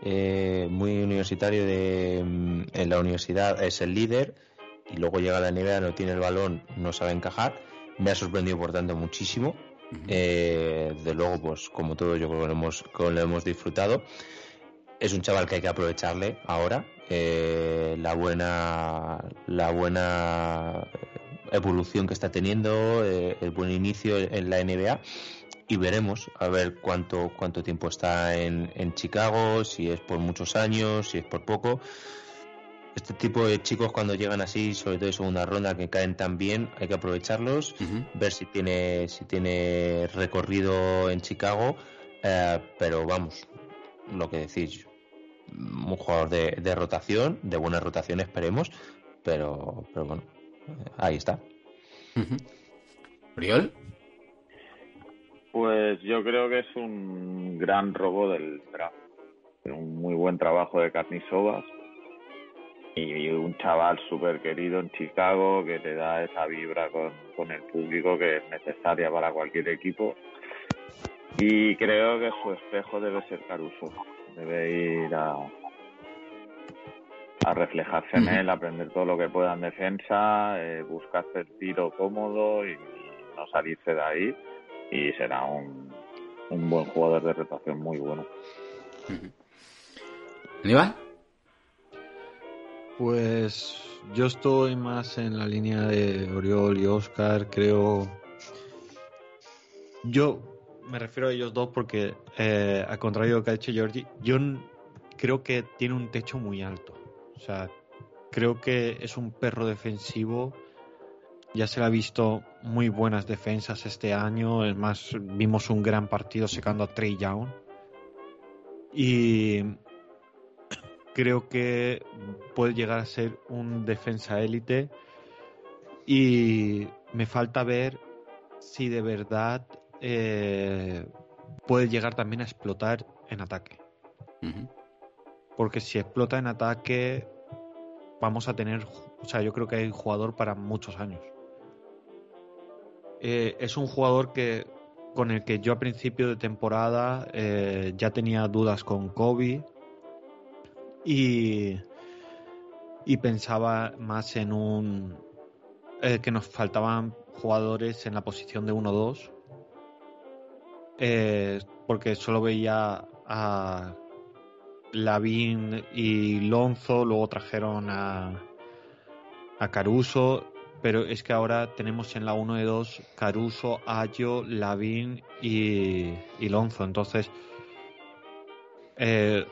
S8: eh, muy universitario de, mm, en la universidad es el líder y luego llega a la NBA, no tiene el balón, no sabe encajar. Me ha sorprendido por tanto muchísimo Eh, de luego, pues como todo, yo creo que lo hemos, que lo hemos disfrutado. Es un chaval que hay que aprovecharle ahora. eh, la buena la buena evolución que está teniendo, eh, el buen inicio en la NBA y veremos a ver cuánto cuánto tiempo está en, en Chicago, si es por muchos años, si es por poco. Este tipo de chicos cuando llegan así, sobre todo en segunda ronda, que caen tan bien, hay que aprovecharlos, ver si tiene si tiene recorrido en Chicago, eh, pero vamos, lo que decís, un jugador de, de rotación, de buena rotación esperemos, pero, pero bueno, ahí está.
S6: ¿Oriol?
S9: Pues yo creo que es un gran robo del draft. Un muy buen trabajo de Carnisovas y un chaval súper querido en Chicago que te da esa vibra con, con el público que es necesaria para cualquier equipo. Y creo que su espejo debe ser Caruso. Debe ir a, a reflejarse en él, aprender todo lo que pueda en defensa, eh, buscarse el tiro cómodo y, y no salirse de ahí. Y será un, un buen jugador de rotación muy bueno.
S6: ¿Aníbal?
S4: Pues yo estoy más en la línea de Oriol y Oscar, creo. Yo me refiero a ellos dos porque, eh, al contrario de lo que ha dicho Georgie, yo creo que tiene un techo muy alto. O sea, creo que es un perro defensivo. Ya se le ha visto muy buenas defensas este año. Es más, vimos un gran partido secando a Trey Young. Y creo que puede llegar a ser un defensa élite y me falta ver si de verdad eh, puede llegar también a explotar en ataque. Porque si explota en ataque vamos a tener, o sea, yo creo que hay jugador para muchos años. Eh, es un jugador que con el que yo a principio de temporada eh, ya tenía dudas con Kobe y, y pensaba más en un eh, que nos faltaban jugadores en la posición de 1-2 eh, porque solo veía a Lavín y Lonzo luego trajeron a a Caruso pero es que ahora tenemos en la 1 de 2 Caruso, Ayo, Lavín y, Lonzo. Entonces eh,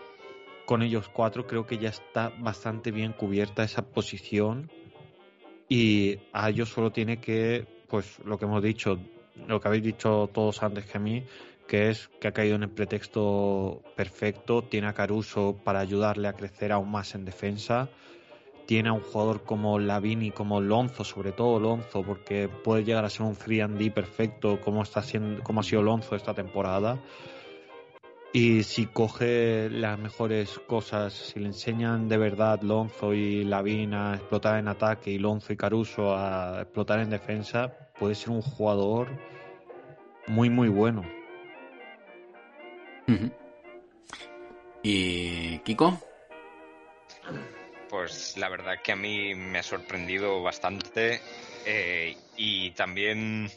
S4: con ellos cuatro creo que ya está bastante bien cubierta esa posición. Y a ellos solo tiene que, pues lo que hemos dicho, lo que habéis dicho todos antes que a mí, que es que ha caído en el pretexto perfecto, tiene a Caruso para ayudarle a crecer aún más en defensa, tiene a un jugador como Lavini, como Lonzo, sobre todo Lonzo, porque puede llegar a ser un 3D perfecto como está siendo, como ha sido Lonzo esta temporada. Y si coge las mejores cosas, si le enseñan de verdad Lonzo y Lavin a explotar en ataque y Lonzo y Caruso a explotar en defensa, puede ser un jugador muy muy bueno.
S6: ¿Y Kiko?
S7: Pues la verdad que a mí me ha sorprendido bastante eh, y también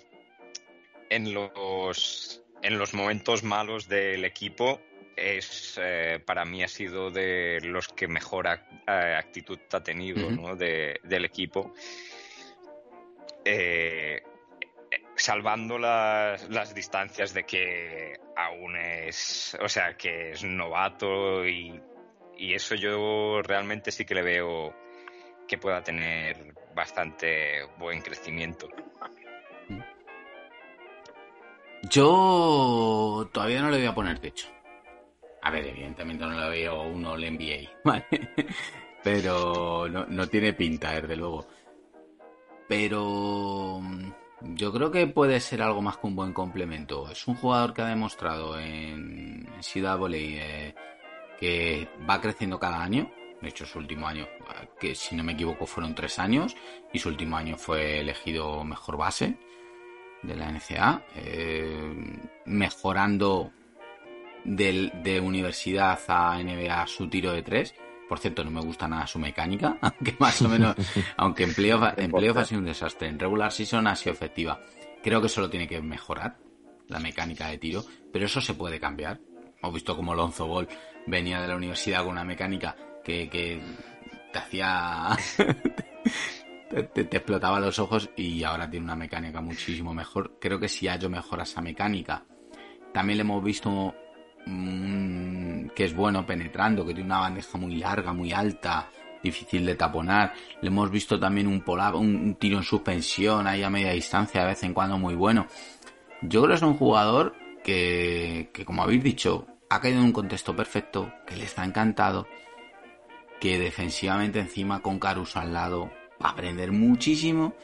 S7: en los, en los momentos malos del equipo es eh, para mí ha sido de los que mejor eh, actitud ha tenido
S6: Ujú.
S7: ¿no? de- del equipo. Eh, salvando las, las distancias de que aún es, o sea, que es novato y, y eso yo realmente sí que le veo que pueda tener bastante buen crecimiento.
S6: Yo todavía no le voy a poner techo. A ver, evidentemente no le veo uno le NBA, ¿vale? Pero no, no tiene pinta, desde luego. Pero mm, yo creo que puede ser algo más que un buen complemento. Es un jugador que ha demostrado en, CWA eh, que va creciendo cada año. De hecho, su último año, que si no me equivoco fueron tres años, y su último año fue elegido mejor base de la NCA, eh, mejorando de universidad a NBA su tiro de tres. Por cierto, no me gusta nada su mecánica, aunque más o menos, aunque en playoff, en playoff ha sido un desastre. En regular season ha sido efectiva. Creo que solo tiene que mejorar, la mecánica de tiro, pero eso se puede cambiar. Hemos visto como Lonzo Ball venía de la universidad con una mecánica que, que te hacía... te, explotaba los ojos y ahora tiene una mecánica muchísimo mejor. Creo que si Ayo mejora esa mecánica, también le hemos visto mm, que es bueno penetrando, que tiene una bandeja muy larga, muy alta, difícil de taponar. Le hemos visto también un, un, tiro en suspensión ahí a media distancia de vez en cuando muy bueno. Yo creo que es un jugador que, que como habéis dicho, ha caído en un contexto perfecto, que le está encantado, que defensivamente encima con Caruso al lado va a aprender muchísimo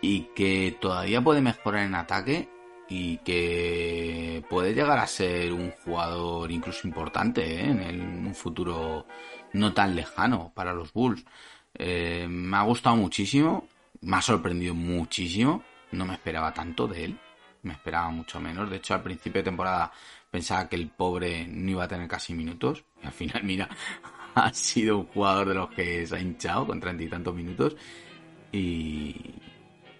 S6: y que todavía puede mejorar en ataque y que puede llegar a ser un jugador incluso importante ¿eh? en, un futuro no tan lejano para los Bulls. Eh, me ha gustado muchísimo, me ha sorprendido muchísimo, no me esperaba tanto de él, me esperaba mucho menos. De hecho, al principio de temporada pensaba que el pobre no iba a tener casi minutos y al final, mira, ha sido un jugador de los que se ha hinchado con treinta y tantos minutos y,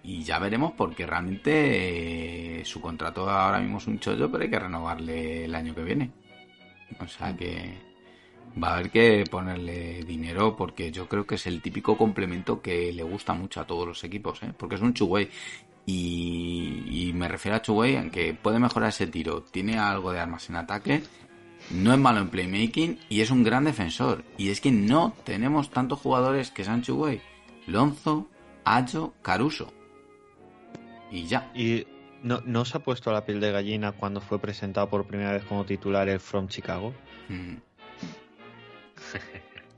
S6: y ya veremos porque realmente eh, su contrato ahora mismo es un chollo, pero hay que renovarle el año que viene. O sea que va a haber que ponerle dinero porque yo creo que es el típico complemento que le gusta mucho a todos los equipos, ¿eh? porque es un Chuwei. Y, y, me refiero a Chuwei en que puede mejorar ese tiro, tiene algo de armas en ataque, no es malo en playmaking y es un gran defensor. Y es que no tenemos tantos jugadores que sean Chuwei. Lonzo, Ayo, Caruso y ya.
S4: ¿Y no, no se ha puesto la piel de gallina cuando fue presentado por primera vez como titular el From Chicago? Mm.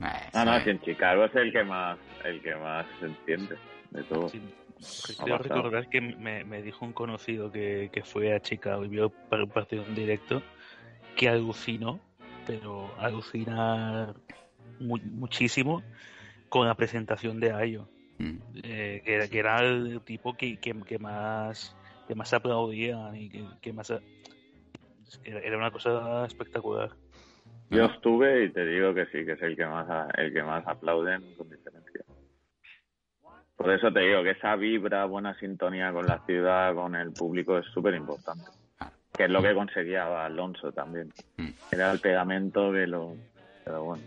S9: ah, no, si en Chicago es el que más, el que más se entiende de todo.
S5: Quiero recordar que me, me, dijo un conocido que, que, fue a Chicago y vio un partido en directo que alucinó, pero alucina muchísimo con la presentación de Ayo. Mm. Eh, que, era el tipo que, que, más que más aplaudía y que, más era una cosa espectacular
S9: yo estuve y te digo que sí que es el que más el que más aplauden con diferencia por eso te digo que esa vibra buena sintonía con la ciudad con el público es súper importante que es lo que conseguía Alonso también mm. era el pegamento que lo pero bueno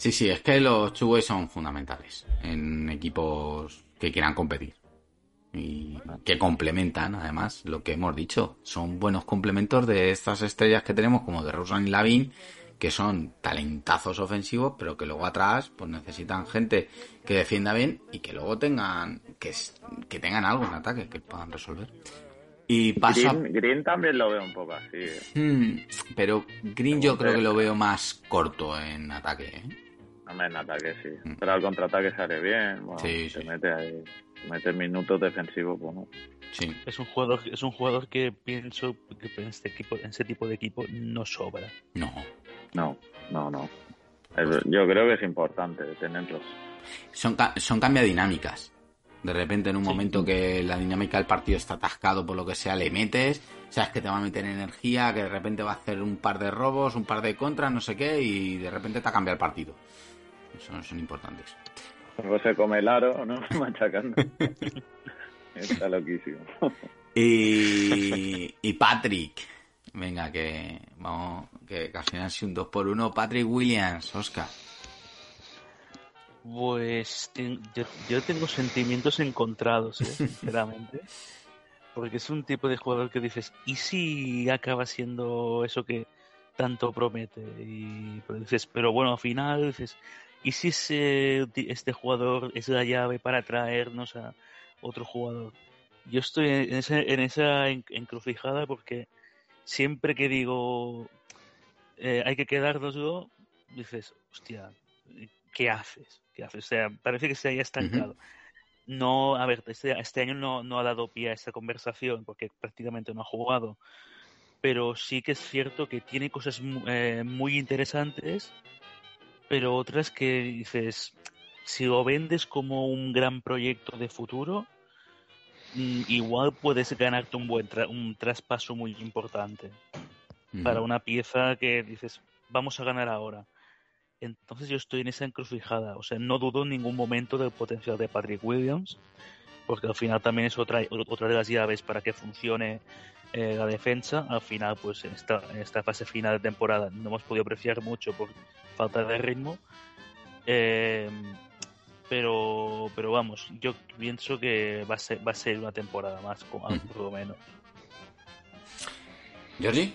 S6: Sí, sí, es que los Chugues son fundamentales en equipos que quieran competir. Y que complementan, además, lo que hemos dicho. Son buenos complementos de estas estrellas que tenemos, como de Rosan y Lavin, que son talentazos ofensivos, pero que luego atrás pues necesitan gente que defienda bien y que luego tengan que, que tengan algo en ataque que puedan resolver. Y pasa...
S9: Green, también lo veo un poco así. ¿eh?
S6: Hmm, pero Green yo creo que lo veo más corto en ataque. ¿eh?
S9: en ataque sí. Mm. Pero al contraataque sale bien. Bueno, se mete ahí. Mete minutos defensivos, bueno.
S5: Sí. Es un jugador, es un jugador que pienso que en este equipo, en ese tipo de equipo no sobra.
S6: No.
S9: No, no, no. Yo creo que es importante tenerlos.
S6: Son, son cambia dinámicas. De repente, en un momento que la dinámica del partido está atascado por lo que sea, le metes, sabes que te va a meter energía, que de repente va a hacer un par de robos, un par de contras, no sé qué, y de repente te ha cambiado el partido son, son importantes.
S9: Luego se come el aro, ¿no? Machacando. Está loquísimo.
S6: Y, y Patrick. Venga, que vamos, que, al final un 2 por 1 Patrick Williams, Oscar.
S5: Pues yo, tengo sentimientos encontrados, ¿eh? sinceramente. Porque es un tipo de jugador que dices, ¿y si acaba siendo eso que tanto promete? Y pues dices, pero bueno, al final dices, ¿Y si este jugador es la llave para traernos a otro jugador? Yo estoy en, en esa encrucijada porque siempre que digo eh, hay que quedárnoslo, dices, hostia, ¿qué haces? ¿Qué haces? O sea, parece que se haya estancado. No, a ver, este, este año no, no, ha dado pie a esta conversación porque prácticamente no ha jugado. Pero sí que es cierto que tiene cosas eh, muy interesantes pero otras que dices, si lo vendes como un gran proyecto de futuro, igual puedes ganarte un buen un traspaso muy importante para una pieza que dices, vamos a ganar ahora. Entonces yo estoy en esa encrucijada, o sea, no dudo en ningún momento del potencial de Patrick Williams porque al final también es otra, otra de las llaves para que funcione eh, la defensa. Al final, pues en esta, en esta fase final de temporada no hemos podido apreciar mucho por falta de ritmo. Eh, pero, pero vamos, yo pienso que va a ser, va a ser una temporada más, con, por lo menos.
S6: ¿Georgie?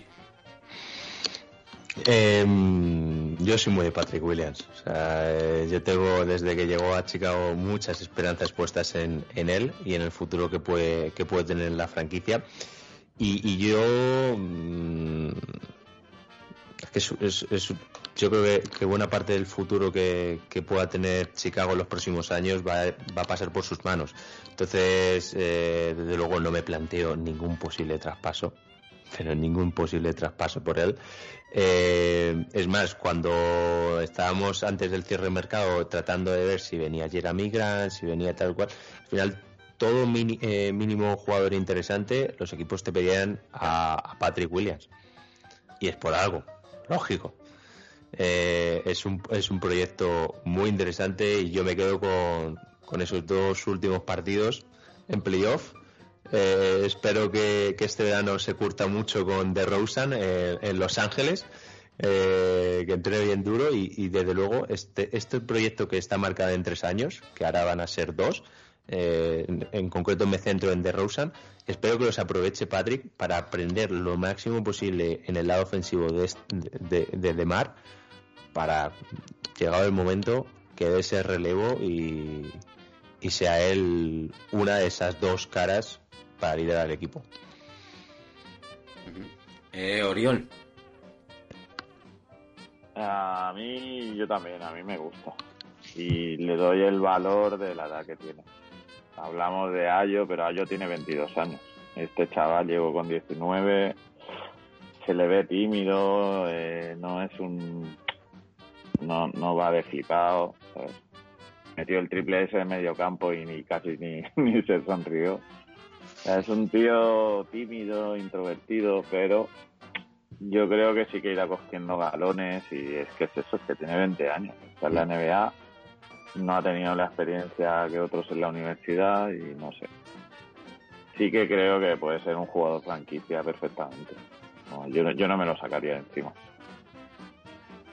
S8: Em, yo soy muy de Patrick Williams. O sea, eh, yo tengo desde que llegó a Chicago muchas esperanzas puestas en, en él y en el futuro que puede, que puede tener en la franquicia. Y, yo. Mm, es, es, yo creo que, buena parte del futuro que, pueda tener Chicago en los próximos años va, va a pasar por sus manos. Entonces, eh, desde luego, no me planteo ningún posible traspaso pero ningún posible traspaso por él. Eh, es más, cuando estábamos antes del cierre de mercado tratando de ver si venía Jeremy Grant, si venía tal cual, al final todo eh, mínimo jugador interesante, los equipos te pedían a, Patrick Williams. Y es por algo, lógico. Eh, es, un, es un proyecto muy interesante y yo me quedo con, con esos dos últimos partidos en playoff. Eh, espero que, este verano se curta mucho con The Rosen eh, en Los Ángeles, eh, que entre bien duro y, desde luego este, este proyecto que está marcado en tres años, que ahora van a ser dos, en, concreto me centro en The Rosen, espero que los aproveche Patrick para aprender lo máximo posible en el lado ofensivo de, de, de, Mar para, llegado el momento, que dé ese relevo y, y sea él una de esas dos caras para liderar el equipo.
S6: Eh, Oriol.
S9: A mí, yo también, a mí me gusta. Y le doy el valor de la edad que tiene. Hablamos de Ayo, pero Ayo tiene 22 años. Este chaval llegó con 19, se le ve tímido, eh, no es un. No, no va de flipado. Metió el triple S de medio campo y ni casi ni, ni se sonrió. Es un tío tímido, introvertido, pero yo creo que sí que irá cogiendo galones y es que es eso, es que tiene 20 años. Está en la NBA, no ha tenido la experiencia que otros en la universidad y no sé. Sí que creo que puede ser un jugador franquicia perfectamente. yo, yo no me lo sacaría de encima.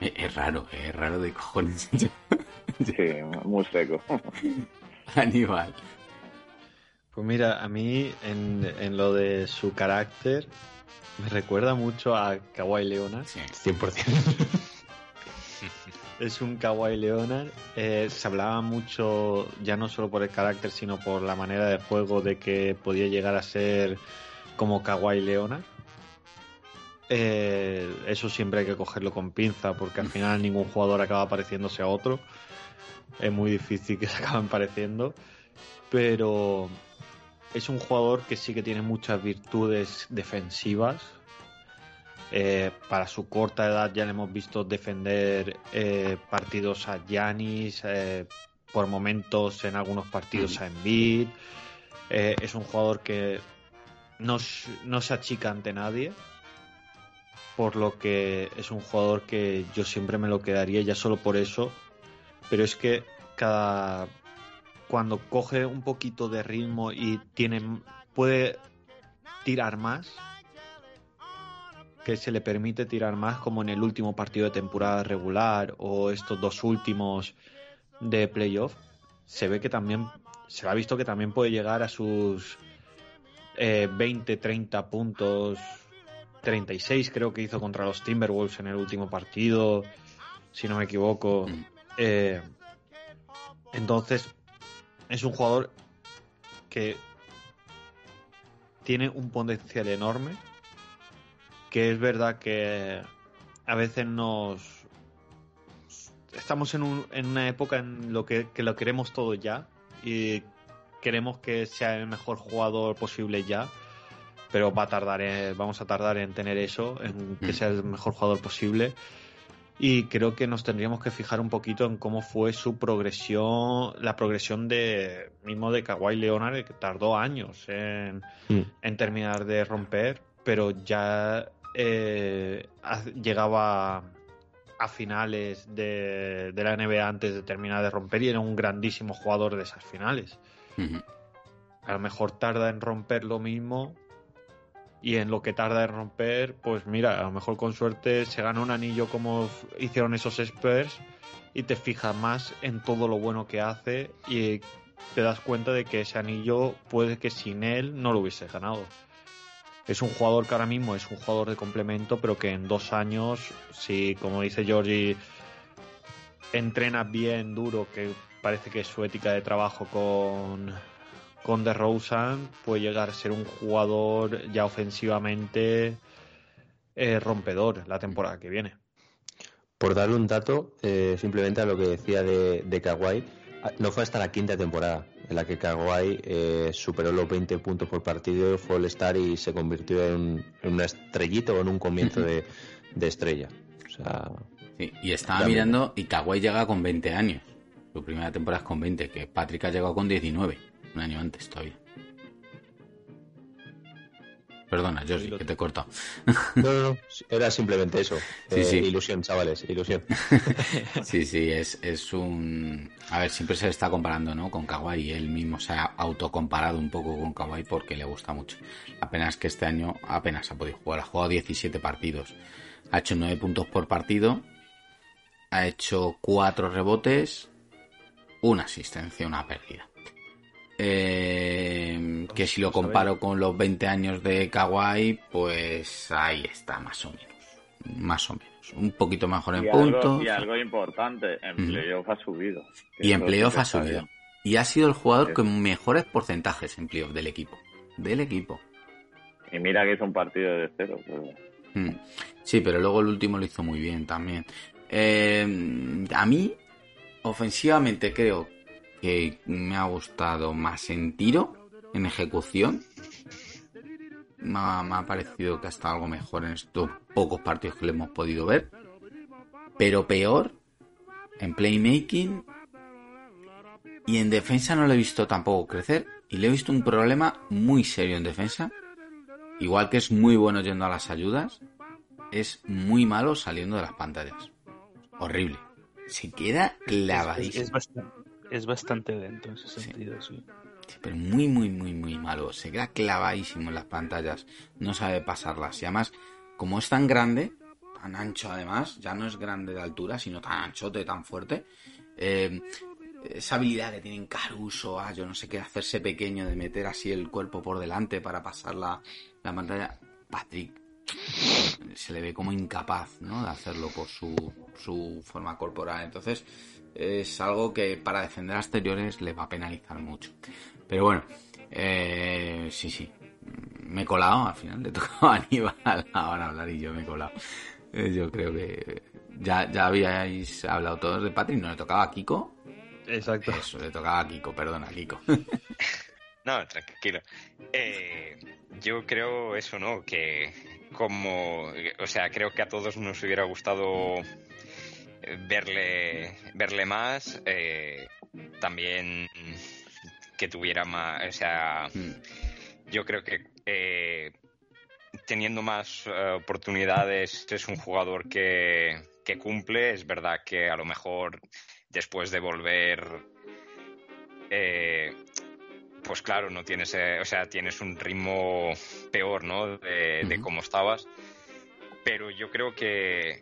S6: Es raro, es raro de cojones.
S9: sí, muy seco.
S6: Aníbal.
S4: Pues mira, a mí en, en lo de su carácter me recuerda mucho a Kawhi Leonard.
S6: Sí, 100%.
S4: es un Kawhi Leonard. Eh, se hablaba mucho, ya no solo por el carácter, sino por la manera de juego, de que podía llegar a ser como Kawhi Leonard. Eh, eso siempre hay que cogerlo con pinza, porque al final ningún jugador acaba pareciéndose a otro. Es muy difícil que se acaben pareciendo. Pero es un jugador que sí que tiene muchas virtudes defensivas. Eh, para su corta edad ya le hemos visto defender eh, partidos a Yanis, por momentos en algunos partidos a Embiid. es un jugador que no, no se achica ante nadie, por lo que es un jugador que yo siempre me lo quedaría ya solo por eso. Pero es que cada cuando coge un poquito de ritmo y tiene puede tirar más que se le permite tirar más como en el último partido de temporada regular o estos dos últimos de playoff se ve que también se ha visto que también puede llegar a sus 20 eh, 30 puntos 36 creo que hizo contra los Timberwolves en el último partido si no me equivoco. Eh, entonces es un jugador que tiene un potencial enorme, que es verdad que a veces nos... Estamos en, en una época en lo que, lo queremos todo ya y queremos que sea el mejor jugador posible ya, pero va a tardar, vamos a tardar en tener eso, en que mm. sea el mejor jugador posible y creo que nos tendríamos que fijar un poquito en cómo fue su progresión, la progresión de mismo de Kawhi Leonard, que tardó años en, mm. terminar de romper, pero ya eh, llegaba a finales de, la NBA antes de terminar de romper y era un grandísimo jugador de esas finales. a lo mejor tarda en romper lo mismo y en lo que tarda en romper, pues mira, a lo mejor con suerte se gana un anillo como hicieron esos Spurs y te fijas más en todo lo bueno que hace y te das cuenta de que ese anillo puede que sin él no lo hubiese ganado. Es un jugador que ahora mismo es un jugador de complemento, pero que en dos años, si como dice Georgie, entrena bien, duro, que parece que es su ética de trabajo con, con DeRozan puede llegar a ser un jugador ya ofensivamente eh, rompedor la temporada que viene.
S8: Por darle un dato, eh, simplemente a lo que decía de, de Kawhi, ah, no fue hasta la quinta temporada en la que Kawhi eh, superó los 20 puntos por partido, fue el star y se convirtió en, en una estrellita o en un comienzo de, de estrella. O sea,
S6: Sí, y estaba mirando y Kawhi llega con 20 años. Su primera temporada es con 20, que Patrick ha llegado con 19, un año antes todavía. Perdona, Georgie, que te he cortado.
S8: No, no, no, era simplemente eso.
S6: Sí,
S8: Eh,
S6: sí.
S8: Ilusión, chavales, ilusión.
S6: Sí, sí, es, es un... A ver, siempre se está comparando, ¿no? Con Kawhi él mismo se ha autocomparado un poco con Kawhi porque le gusta mucho. Apenas que este año apenas ha podido jugar. Ha jugado 17 partidos. Ha hecho 9 puntos por partido. Ha hecho 4 rebotes. Una asistencia, una pérdida. Eh, que si lo comparo con los 20 años de Kawhi, pues ahí está, más o menos. Más o menos. Un poquito mejor en
S9: y,
S6: puntos.
S9: algo, y algo importante, en playoff ha subido.
S6: Y en playoff ha subido.
S9: bien.
S6: Y ha sido el jugador
S9: Sí.
S6: con mejores porcentajes en playoff del equipo. Del equipo.
S9: Y mira que hizo un partido de cero. pero-
S6: Mm. Sí, pero luego el último lo hizo muy bien también. Eh, a mí, ofensivamente, creo que me ha gustado más en tiro, en ejecución. Me ha, me ha parecido que ha estado algo mejor en estos pocos partidos que le hemos podido ver. Pero peor en playmaking. Y en defensa no lo he visto tampoco crecer. Y le he visto un problema muy serio en defensa. Igual que es muy bueno yendo a las ayudas, es muy malo saliendo de las pantallas. Horrible. Se queda
S5: Es,
S6: clavadísimo.
S5: es bastante, es bastante lento en ese sentido, sí.
S6: Sí, pero muy, muy, muy, muy malo. Se queda clavadísimo en las pantallas. No sabe pasarlas. Y además, como es tan grande, tan ancho además, ya no es grande de altura, sino tan anchote, tan fuerte. eh, esa habilidad que tienen Caruso, ah, yo no sé qué, hacerse pequeño, de meter así el cuerpo por delante para pasar la, la pantalla. Patrick se le ve como incapaz, ¿no? De hacerlo por su, su forma corporal. Entonces, es algo que para defender a exteriores le va a penalizar mucho. Pero bueno, eh, sí, sí. Me he colado, al final le tocaba a Aníbal ahora hablar y yo me he colado. Eh, Yo creo que ya, ya habíais hablado todos de Patrick, no le tocaba a Kiko.
S4: Exacto.
S6: Eso, le tocaba a Kiko, perdona, Kiko.
S7: No, tranquilo. Eh, yo creo eso, ¿no? Que como, o sea, creo que a todos nos hubiera gustado verle, verle más, eh, también que tuviera más, o sea,
S6: Mm,
S7: yo creo que eh, teniendo más eh, oportunidades es un jugador que, que cumple. Es verdad que a lo mejor después de volver, pues claro, no tienes, eh, o sea, tienes un ritmo peor, ¿no? De, de
S6: Ujú.
S7: cómo estabas. Pero yo creo que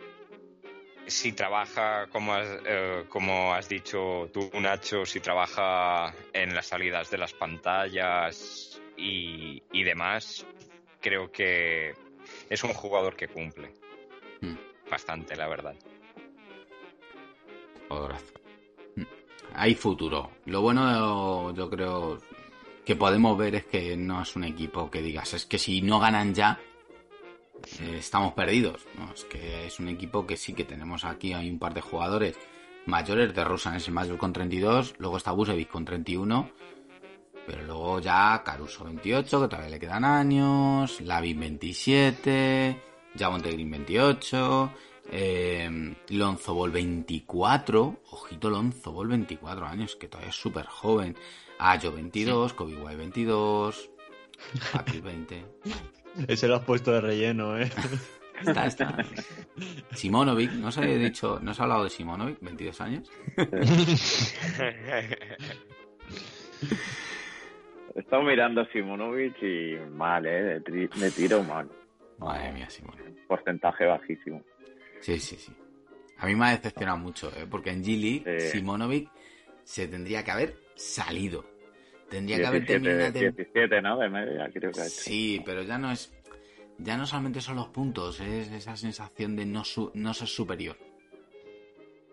S7: si trabaja, como has, eh, como has dicho tú, Nacho, si trabaja en las salidas de las pantallas y, y demás, creo que es un jugador que cumple
S6: mm.
S7: bastante, la verdad.
S6: Jugadorazo. Mm. Hay futuro. Lo bueno, yo creo que podemos ver es que no es un equipo que digas, es que si no ganan ya, estamos perdidos. No, es que es un equipo que sí que tenemos aquí, hay un par de jugadores mayores de Rosan es el mayor con 32, luego está Busevic con 31, pero luego ya Caruso 28, que todavía le quedan años, Lavin 27, Javonte Green 28, eh, Lonzo Ball 24, ojito Lonzo Ball 24 años, que todavía es súper joven, Ayo 22, Kobe White 22, Patrick 20.
S4: Ese lo has puesto de relleno, ¿eh?
S6: Está, está. Simonovic, ¿no se ha dicho, no se ha hablado de Simonovic, 22 años?
S9: He estado mirando a Simonovic y mal, ¿eh? De tiro mal.
S6: Madre mía, Simón.
S9: Porcentaje bajísimo.
S6: Sí, sí, sí. A mí me ha decepcionado mucho, ¿eh? porque en Gili,
S9: Sí.
S6: Simonovic se tendría que haber salido. Tendría que haber
S9: 17,
S6: terminado. de-
S9: 17, ¿no? De media, creo que.
S6: Sí, pero ya no es. Ya no solamente son los puntos, es esa sensación de no, su- no ser superior.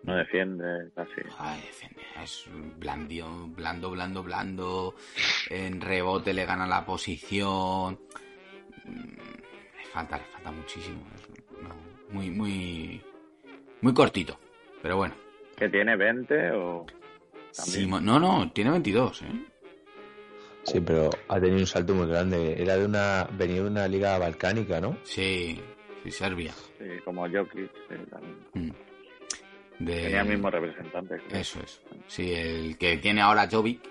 S9: No defiende casi.
S6: Ay, defiende, es blandio, blando, blando, blando. En rebote le gana la posición. Mm, Le falta, le falta muchísimo. No, muy, muy. Muy cortito. Pero bueno.
S9: ¿Que tiene 20 o...?
S6: Simo- no, no, tiene 22, ¿eh?
S8: Sí, pero ha tenido un salto muy grande. Era de una, venía de una liga balcánica, ¿no?
S6: Sí, sí, Serbia.
S9: Sí, como Jokic. sí, también.
S6: Mm. De-
S9: Tenía el mismo representante. creo.
S6: Eso es. Sí, el que tiene ahora Jovic.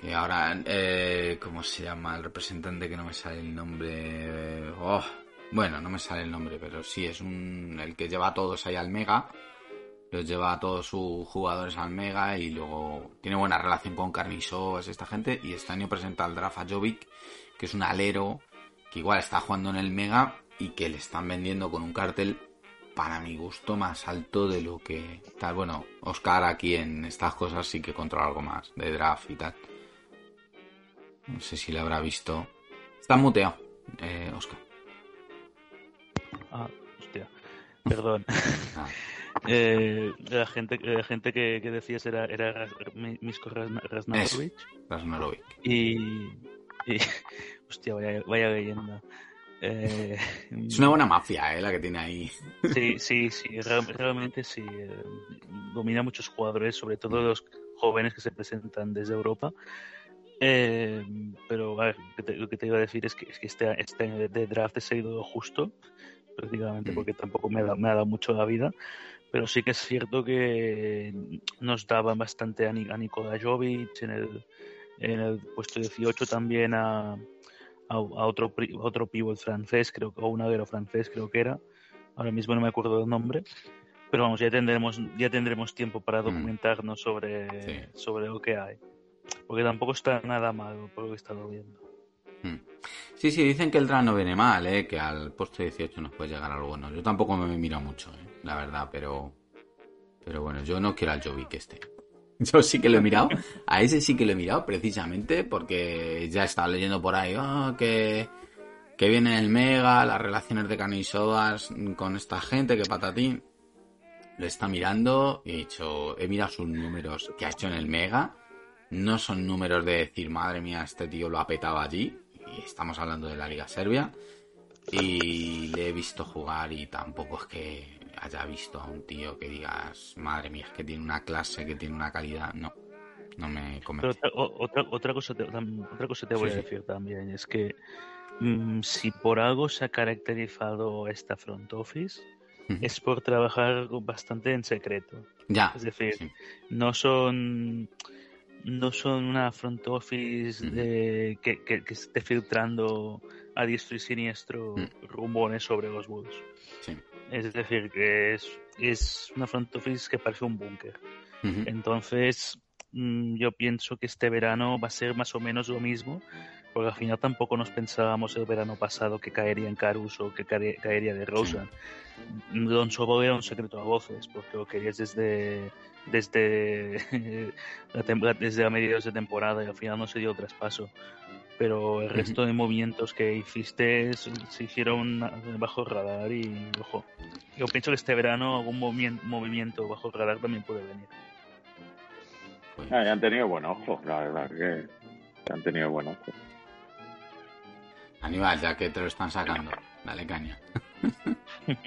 S6: Que ahora, eh, ¿cómo se llama el representante que no me sale el nombre? Oh, bueno, no me sale el nombre, pero sí, es un, el que lleva a todos ahí al Mega. Los lleva a todos sus jugadores al Mega y luego tiene buena relación con Carnisos, esta gente. Y este año presenta al draft a Jovic, que es un alero que igual está jugando en el Mega y que le están vendiendo con un cartel para mi gusto más alto de lo que tal. Bueno, Oscar aquí en estas cosas sí que controla algo más de draft y tal. No sé si le habrá visto. Está muteado, eh, Oscar.
S5: Ah, hostia. Perdón.
S6: Ah,
S5: Eh, la gente, la gente que, que decías era, era Misko.
S6: Krasnorovic.
S5: Y, y. Hostia, vaya, vaya leyenda. Eh,
S6: Es una buena mafia, eh, la que tiene ahí.
S5: Sí, sí, sí, real- realmente sí. eh, domina muchos jugadores, sobre todo los jóvenes que se presentan desde Europa. Eh, pero a ver, lo que te- iba a decir es que, es que este, este año de, draft he seguido justo, prácticamente
S6: Mm.
S5: porque tampoco me ha, me ha dado mucho la vida. Pero sí que es cierto que nos daban bastante a, Ni- a Nikola Jovic en el, en el puesto 18 también a, a, a otro, a otro pívot francés, creo que, o un alero francés creo que era. Ahora mismo no me acuerdo del nombre. Pero vamos, ya tendremos, ya tendremos tiempo para documentarnos sobre,
S6: Sí.
S5: sobre lo que hay. Porque tampoco está nada mal por lo que he estado viendo.
S6: Mm. Sí, sí, dicen que el draft no viene mal, eh, que al puesto 18 nos puede llegar algo bueno. Yo tampoco me miro mucho, eh, la verdad, pero. Pero bueno, yo no quiero al Jovic este. Yo sí que lo he mirado. A ese sí que lo he mirado precisamente porque ya estaba leyendo por ahí ah, que, que viene el Mega, las relaciones de Canisodas con esta gente, que patatín. Lo está mirando y he dicho, he mirado sus números que ha hecho en el Mega. No son números de decir, madre mía, este tío lo ha petado allí. Y estamos hablando de la Liga Serbia. Y le he visto jugar y tampoco es que haya visto a un tío que digas, madre mía, es que tiene una clase, que tiene una calidad. No, no me
S5: Pero
S6: convence.
S5: otra, o- otra, otra cosa te, otra cosa te voy
S6: Sí,
S5: a decir también es que mm, si por algo se ha caracterizado esta front office es por trabajar bastante en secreto.
S6: Ya,
S5: Es decir,
S6: sí.
S5: no son no son una front office de- que, que- que esté filtrando a diestro y siniestro
S6: Mm.
S5: rumores sobre los Bulls.
S6: sí.
S5: Es decir, que es, es una front office que parece un búnker. Entonces, mm, yo pienso que este verano va a ser más o menos lo mismo, porque al final tampoco nos pensábamos el verano pasado que caería en Caruso, que cae- caería de Rosen. Don Sobo era un secreto a voces, porque lo querías desde desde desde a mediados de temporada y al final no se dio traspaso. Pero el resto de movimientos que hiciste se hicieron bajo radar y, ojo, yo pienso que este verano algún movimien- movimiento bajo radar también puede venir.
S6: Pues,
S9: Ah, ya han tenido buen ojo, la verdad que, que han tenido buen ojo.
S6: Aníbal, ya que te lo están sacando, dale caña.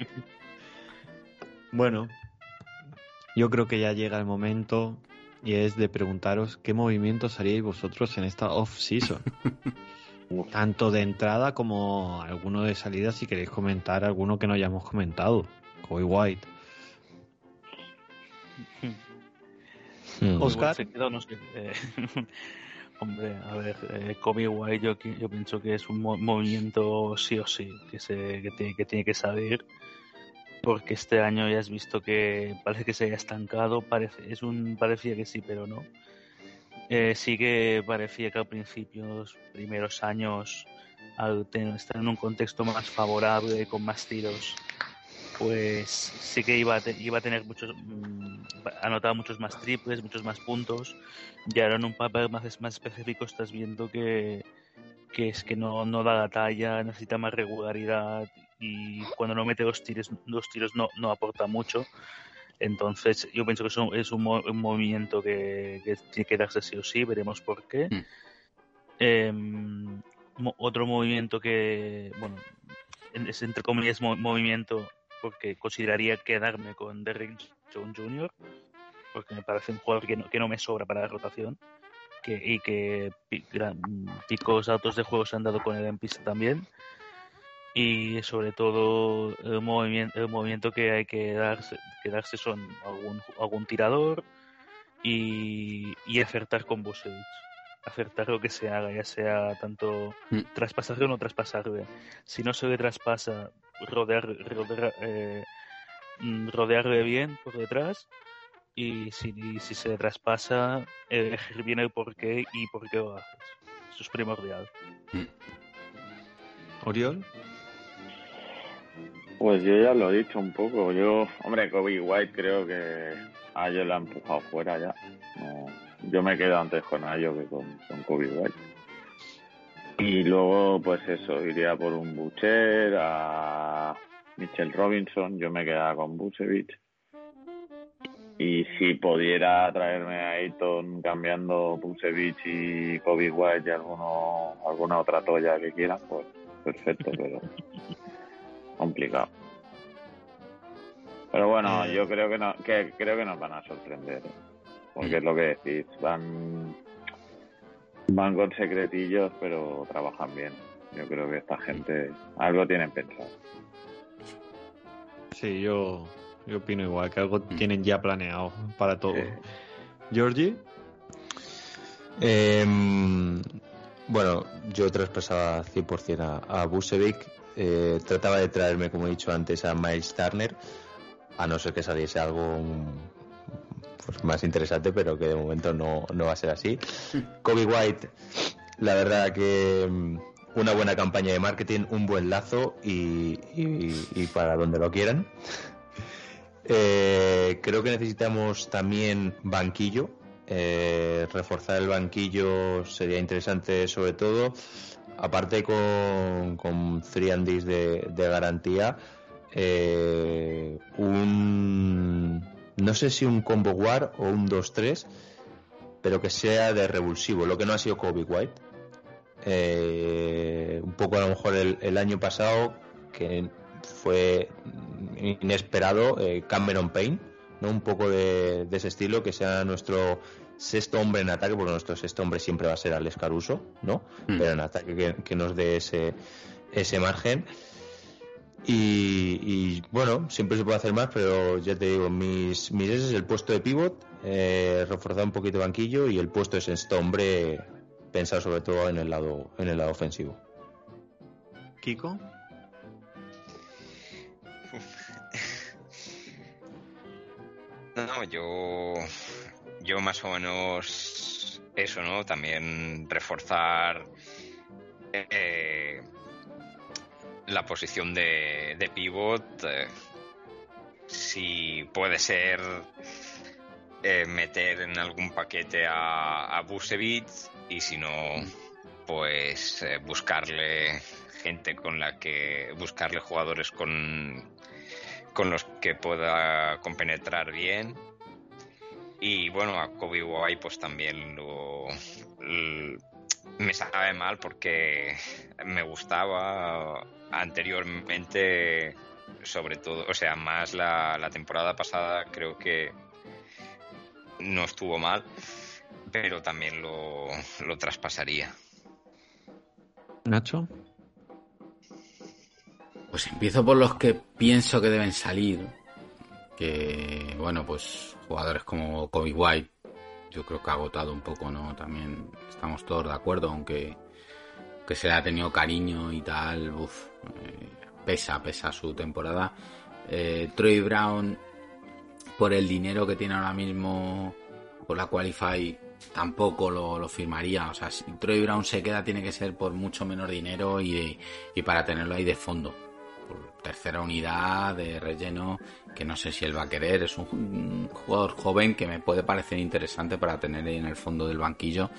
S4: Bueno, yo creo que ya llega el momento y es de preguntaros qué movimientos haríais vosotros en esta off-season. Tanto de entrada como alguno de salida, si queréis comentar alguno que no hayamos comentado. Kobe White.
S8: Hmm.
S4: Oscar.
S5: Igual se queda, no sé, eh, hombre, a ver, eh, Kobe White yo, yo pienso que es un mo- movimiento sí o sí, que, se, que, tiene, que tiene que salir, porque este año ya has visto que parece que se haya estancado, parece, es un, parecía que sí, pero no. Eh, sí que parecía que al principio, los primeros años, al estar en un contexto más favorable, con más tiros, pues sí que iba a, iba a tener muchos, mm, anotado muchos más triples, muchos más puntos. Y ahora en un papel más, más específico estás viendo que, que es que no, no da la talla, necesita más regularidad y cuando no mete los tiros, los tiros no, no aporta mucho. Entonces, yo pienso que es un, es un, movimiento que, tiene que darse sí o sí, veremos por qué. Mm. Em, otro movimiento que, bueno, es entre comillas movimiento porque consideraría quedarme con Derrick Jones Jr., porque me parece un jugador que no, que no me sobra para la rotación que, y que picos altos de juego se han dado con el en pista también y sobre todo el movimiento, el movimiento que hay que darse, que darse son algún, algún tirador y, y acertar con Busevich. Acertar lo que se haga, ya sea tanto mm. traspasarle o no traspasarle. Si no se le traspasa, rodear, rodear, eh, mm, rodearle bien por detrás y si, si se traspasa, elegir bien el por qué y por qué lo haces. Eso es primordial. Mm.
S4: ¿Oriol?
S9: Pues yo ya lo he dicho un poco. Yo, hombre, Kobe White creo que a ellos la ha empujado fuera ya. yo me quedo antes con Ayo que con, con Kobe White. Y luego, pues eso, iría por un Butcher, a Mitchell Robinson, yo me quedaba con Busevich. Y si pudiera traerme a Ayton cambiando Busevich y Kobe White y alguno, alguna otra toalla que quieran, pues perfecto, pero complicado. Pero bueno, mm. yo creo que, no, que creo que nos van a sorprender, ¿eh? porque mm. es lo que decís, van van con secretillos, pero trabajan bien. Yo creo que esta gente algo tienen pensado.
S4: Sí, yo, yo opino igual, que algo mm. tienen ya planeado para todo. Georgie.
S8: Em, bueno, yo traspasaba 100% a, a Busevic. Eh, trataba de traerme, como he dicho antes, a Miles Turner, a no ser que saliese algo pues, más interesante, pero que de momento no, no va a ser así. Kobe White, la verdad que mm, una buena campaña de marketing, un buen lazo y, y, para donde lo quieran. Eh, creo que necesitamos también banquillo. Eh, reforzar el banquillo sería interesante sobre todo. Aparte con, con 3 de, de garantía, eh, un no sé si un combo war o un 2-3, pero que sea de revulsivo, lo que no ha sido Kobe White. Eh, un poco a lo mejor el, año pasado, que fue inesperado, eh, Cameron Payne, ¿no? un poco de, ese estilo, que sea nuestro sexto hombre en ataque, porque nuestro sexto hombre siempre va a ser Alex Caruso, ¿no? Mm. Pero en ataque que, que nos dé ese, ese margen. Y, bueno, siempre se puede hacer más, pero ya te digo, mis, mis es el puesto de pivot, eh, reforzar un poquito el banquillo y el puesto es este hombre pensar sobre todo en el lado, en el lado ofensivo.
S4: Kiko.
S7: No, yo, yo más o menos eso, ¿no? También reforzar eh, la posición de, de pivot, eh, si puede ser eh, meter en algún paquete a, a Busevich y si no, pues buscarle gente con la que buscarle jugadores con con los que pueda compenetrar bien y bueno a Kobe White pues también lo, me sabe mal porque me gustaba anteriormente, sobre todo, o sea, más la, la temporada pasada creo que no estuvo mal, pero también lo, lo traspasaría.
S4: Nacho.
S6: Pues empiezo por los que pienso que deben salir. Que, bueno, pues jugadores como Kobe White, yo creo que ha agotado un poco, ¿no? También estamos todos de acuerdo, aunque que se le ha tenido cariño y tal, uf, eh, pesa, pesa su temporada. Eh, Troy Brown, por el dinero que tiene ahora mismo, por la Qualify, tampoco lo, firmaría. O sea, si Troy Brown se queda, tiene que ser por mucho menor dinero y, y para tenerlo ahí de fondo. Tercera unidad de relleno, que no sé si él va a querer. Es un, jugador joven que me puede parecer interesante para tener ahí en el fondo del banquillo,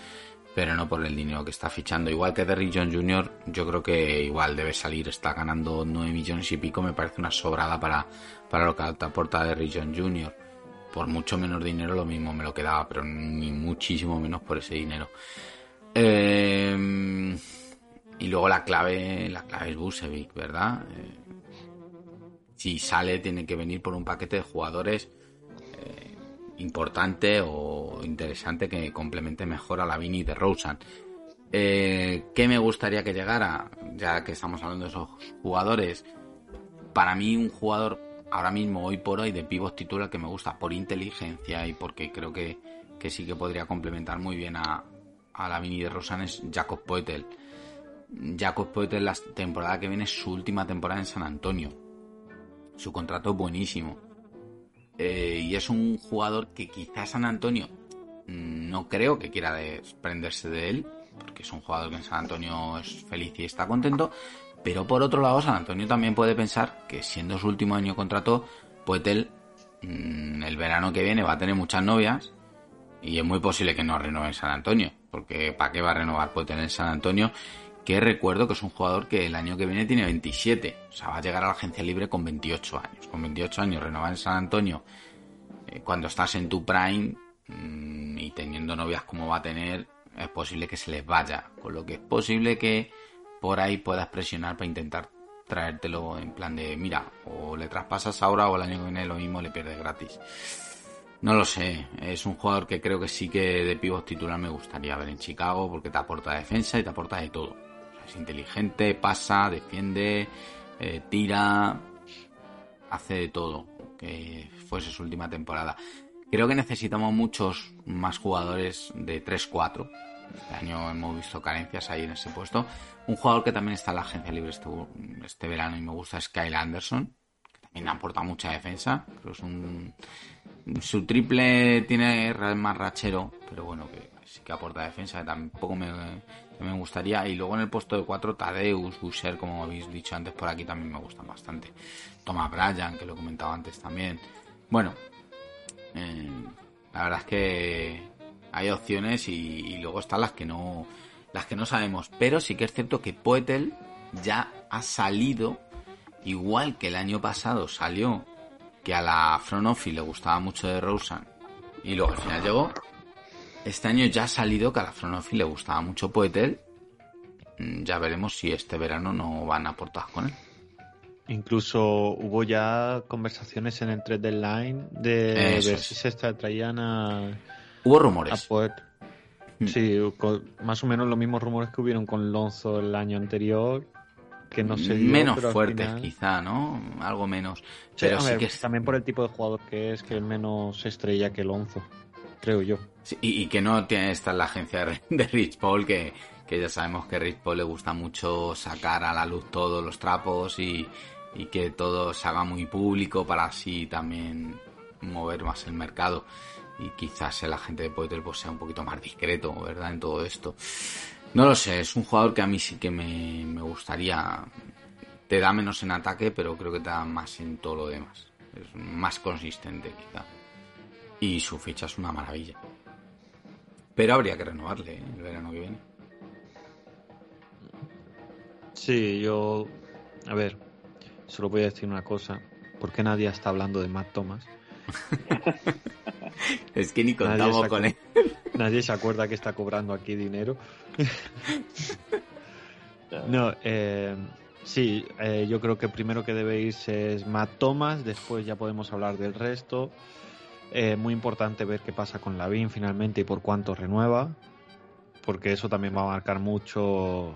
S6: pero no por el dinero que está fichando. Igual que Derrick John Jr., yo creo que igual debe salir. Está ganando 9 millones y pico, me parece una sobrada para, para lo que aporta Derrick John Jr por mucho menos dinero lo mismo me lo quedaba, pero ni muchísimo menos por ese dinero. Eh, y luego la clave, la clave es Busevic, ¿verdad? Eh, si sale tiene que venir por un paquete de jugadores eh, importante o interesante que complemente mejor a la Vini de Rosen. ¿Qué me gustaría que llegara? Ya que estamos hablando de esos jugadores. Para mí un jugador ahora mismo, hoy por hoy, de pivot titular que me gusta por inteligencia y porque creo que, sí que podría complementar muy bien a, a la Vini de Rosan es Jacob Poetel. Jacob Poetel la temporada que viene es su última temporada en San Antonio. Su contrato es buenísimo. Eh, y es un jugador que quizás San Antonio mm, no creo que quiera desprenderse de él, porque es un jugador que en San Antonio es feliz y está contento, pero por otro lado, San Antonio también puede pensar que siendo su último año contrato, Poetel mm, el verano que viene va a tener muchas novias y es muy posible que no renueve en San Antonio, porque ¿para qué va a renovar Poetel en San Antonio? Que recuerdo que es un jugador que el año que viene tiene 27, o sea, va a llegar a la agencia libre con 28 años. Con 28 años renovar en San Antonio, eh, cuando estás en tu prime mm, y teniendo novias como va a tener, es posible que se les vaya, con lo que es posible que por ahí puedas presionar para intentar traértelo en plan de, mira, o le traspasas ahora o el año que viene lo mismo le pierdes gratis. No lo sé, es un jugador que creo que sí que de pivot titular me gustaría ver en Chicago porque te aporta defensa y te aporta de todo. Es inteligente, pasa, defiende, eh, tira, hace de todo. Que fuese su última temporada. Creo que necesitamos muchos más jugadores de 3-4 este año hemos visto carencias ahí en ese puesto. Un jugador que también está en la agencia libre este, este verano y me gusta es Kyle Anderson, que también aporta mucha defensa. Pero es un, su triple tiene más rachero, pero bueno, que que aporta defensa, tampoco me, me gustaría. Y luego en el puesto de 4, Tadeus, Busher, como habéis dicho antes por aquí, también me gustan bastante. Thomas Bryan, que lo he comentado antes también. Bueno, eh, la verdad es que hay opciones y, luego están las que no las que no sabemos. Pero sí que es cierto que Poetel ya ha salido, igual que el año pasado salió, que a la front office le gustaba mucho de Rosen y luego al final llegó. Este año ya ha salido que a la front office le gustaba mucho Poetel. Mm, ya veremos si este verano no van a aportar con él.
S4: Incluso hubo ya conversaciones en el 3 del line de ver si se traían a
S6: Hubo rumores.
S4: Mm. Sí, más o menos los mismos rumores que hubieron con Lonzo el año anterior, que no sé.
S6: Menos fuertes, quizá, ¿no? Algo menos. pero sí que
S4: También por el tipo de jugador que es, que es menos estrella que Lonzo, creo yo.
S6: y, que no tiene esta la agencia de Rich Paul, que, que ya sabemos que a Rich Paul le gusta mucho sacar a la luz todos los trapos y, y que todo se haga muy público para así también mover más el mercado y quizás el agente de Poetel pues sea un poquito más discreto, ¿verdad? En todo esto. No lo sé, es un jugador que a mí sí que me, me gustaría. Te da menos en ataque, pero creo que te da más en todo lo demás. Es más consistente, quizá. Y su ficha es una maravilla. Pero habría que renovarle ¿eh? el verano que viene.
S4: Sí, yo. A ver, solo voy a decir una cosa. ¿Por qué nadie está hablando de Matt Thomas?
S6: es que ni contamos con él.
S4: Nadie se acuerda que está cobrando aquí dinero. no, eh, sí, eh, yo creo que primero que debe irse es Matt Thomas, después ya podemos hablar del resto. Eh, muy importante ver qué pasa con Lavin finalmente y por cuánto renueva, porque eso también va a marcar mucho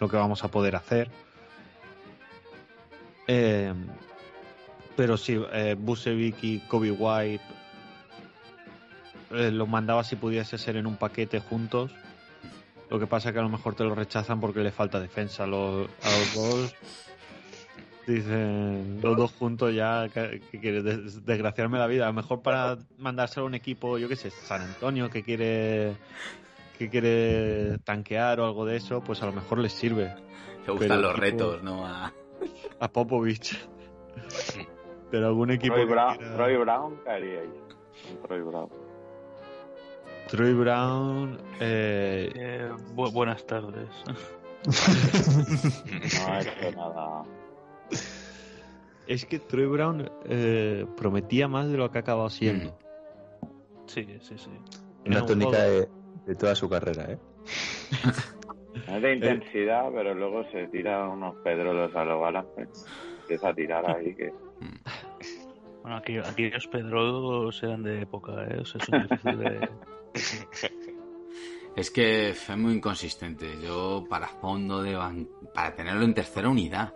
S4: lo que vamos a poder hacer. Pero sí, eh, Busevic y Kobe White eh, los mandaba si pudiese ser en un paquete juntos. Lo que pasa es que a lo mejor te lo rechazan porque le falta defensa a los, dos. Dicen los dos juntos ya que, que quiere des- desgraciarme la vida. A lo mejor para mandárselo a un equipo, yo qué sé, San Antonio que quiere que quiere tanquear o algo de eso, pues a lo mejor les sirve.
S6: Le gustan
S4: Pero
S6: los retos, ¿no? A-
S4: A Popovich. Pero algún equipo
S9: Troy Brown,
S4: quiera-
S9: Troy Brown caería ahí. Troy Brown.
S4: Troy Brown, eh,
S5: Eh, bu- buenas tardes.
S9: No ha hecho nada.
S4: Es que Troy Brown eh, prometía más de lo que ha acabado siendo.
S5: Sí, sí, sí.
S8: Una
S4: un
S8: tónica
S4: juego-
S8: de, de toda su carrera, ¿eh?
S9: Es de intensidad, pero luego se tira unos pedrolos a los balas. pues, empieza a tirar ahí que.
S5: Bueno, aquí, aquellos Pedros eran de época, ¿eh? O sea, son difíciles de...
S6: Es que fue muy inconsistente. Yo para fondo de ban- para tenerlo en tercera unidad.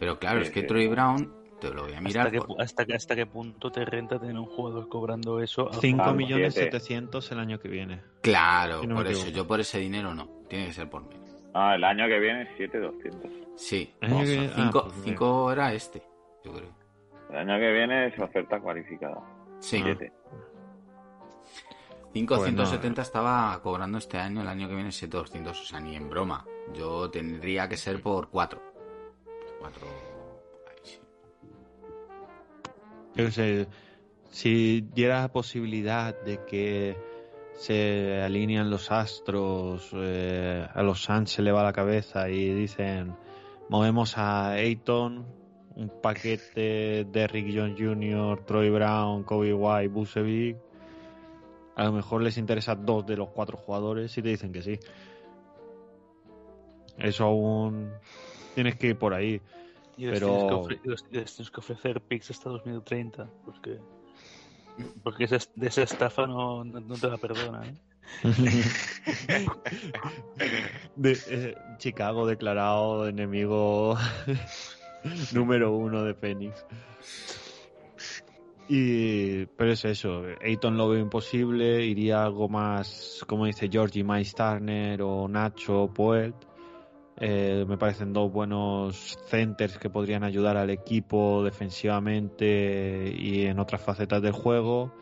S6: Pero claro, es que. Troy Brown, te lo voy a mirar.
S5: ¿Hasta qué,
S6: por-
S5: hasta, qué- ¿Hasta qué punto te renta tener un jugador cobrando eso? a-
S4: 5
S9: Vamos,
S4: millones
S9: siete.
S4: 700 el año que viene.
S6: Claro,
S4: Si no me
S6: por eso. Yo por ese dinero no. Tiene que ser por menos.
S9: Ah, el año que viene 7200.
S6: Sí.
S4: El año
S6: o sea,
S4: ah, pues
S6: cinco era este, yo creo.
S9: El año que viene es oferta cualificada.
S6: Sí.
S9: Siete.
S6: 570 estaba cobrando este año, el año que viene 7200, o sea, ni en broma. Yo tendría que ser por 4. 4.
S4: Yo qué sé, si diera la posibilidad de que se alinean los astros, eh, a los Suns se le va la cabeza y dicen, movemos a Ayton, un paquete de Rick John Jr., Troy Brown, Kobe White, Bucevic, a lo mejor les interesa dos de los cuatro jugadores y te dicen que sí. Eso aún tienes que ir por ahí.
S5: Y les,
S4: Pero-
S5: tienes que ofre- les- les tienes que ofrecer picks hasta 2030. Porque, porque esa, de esa estafa no, no, no te la perdona. ¿eh?
S4: De, eh, Chicago declarado enemigo número uno de Phoenix. Y, pero es eso, Ayton lo veo imposible, iría algo más, como dice Georgie, Miles Turner o Nacho Poelt. Eh, me parecen dos buenos centers que podrían ayudar al equipo defensivamente y en otras facetas del juego.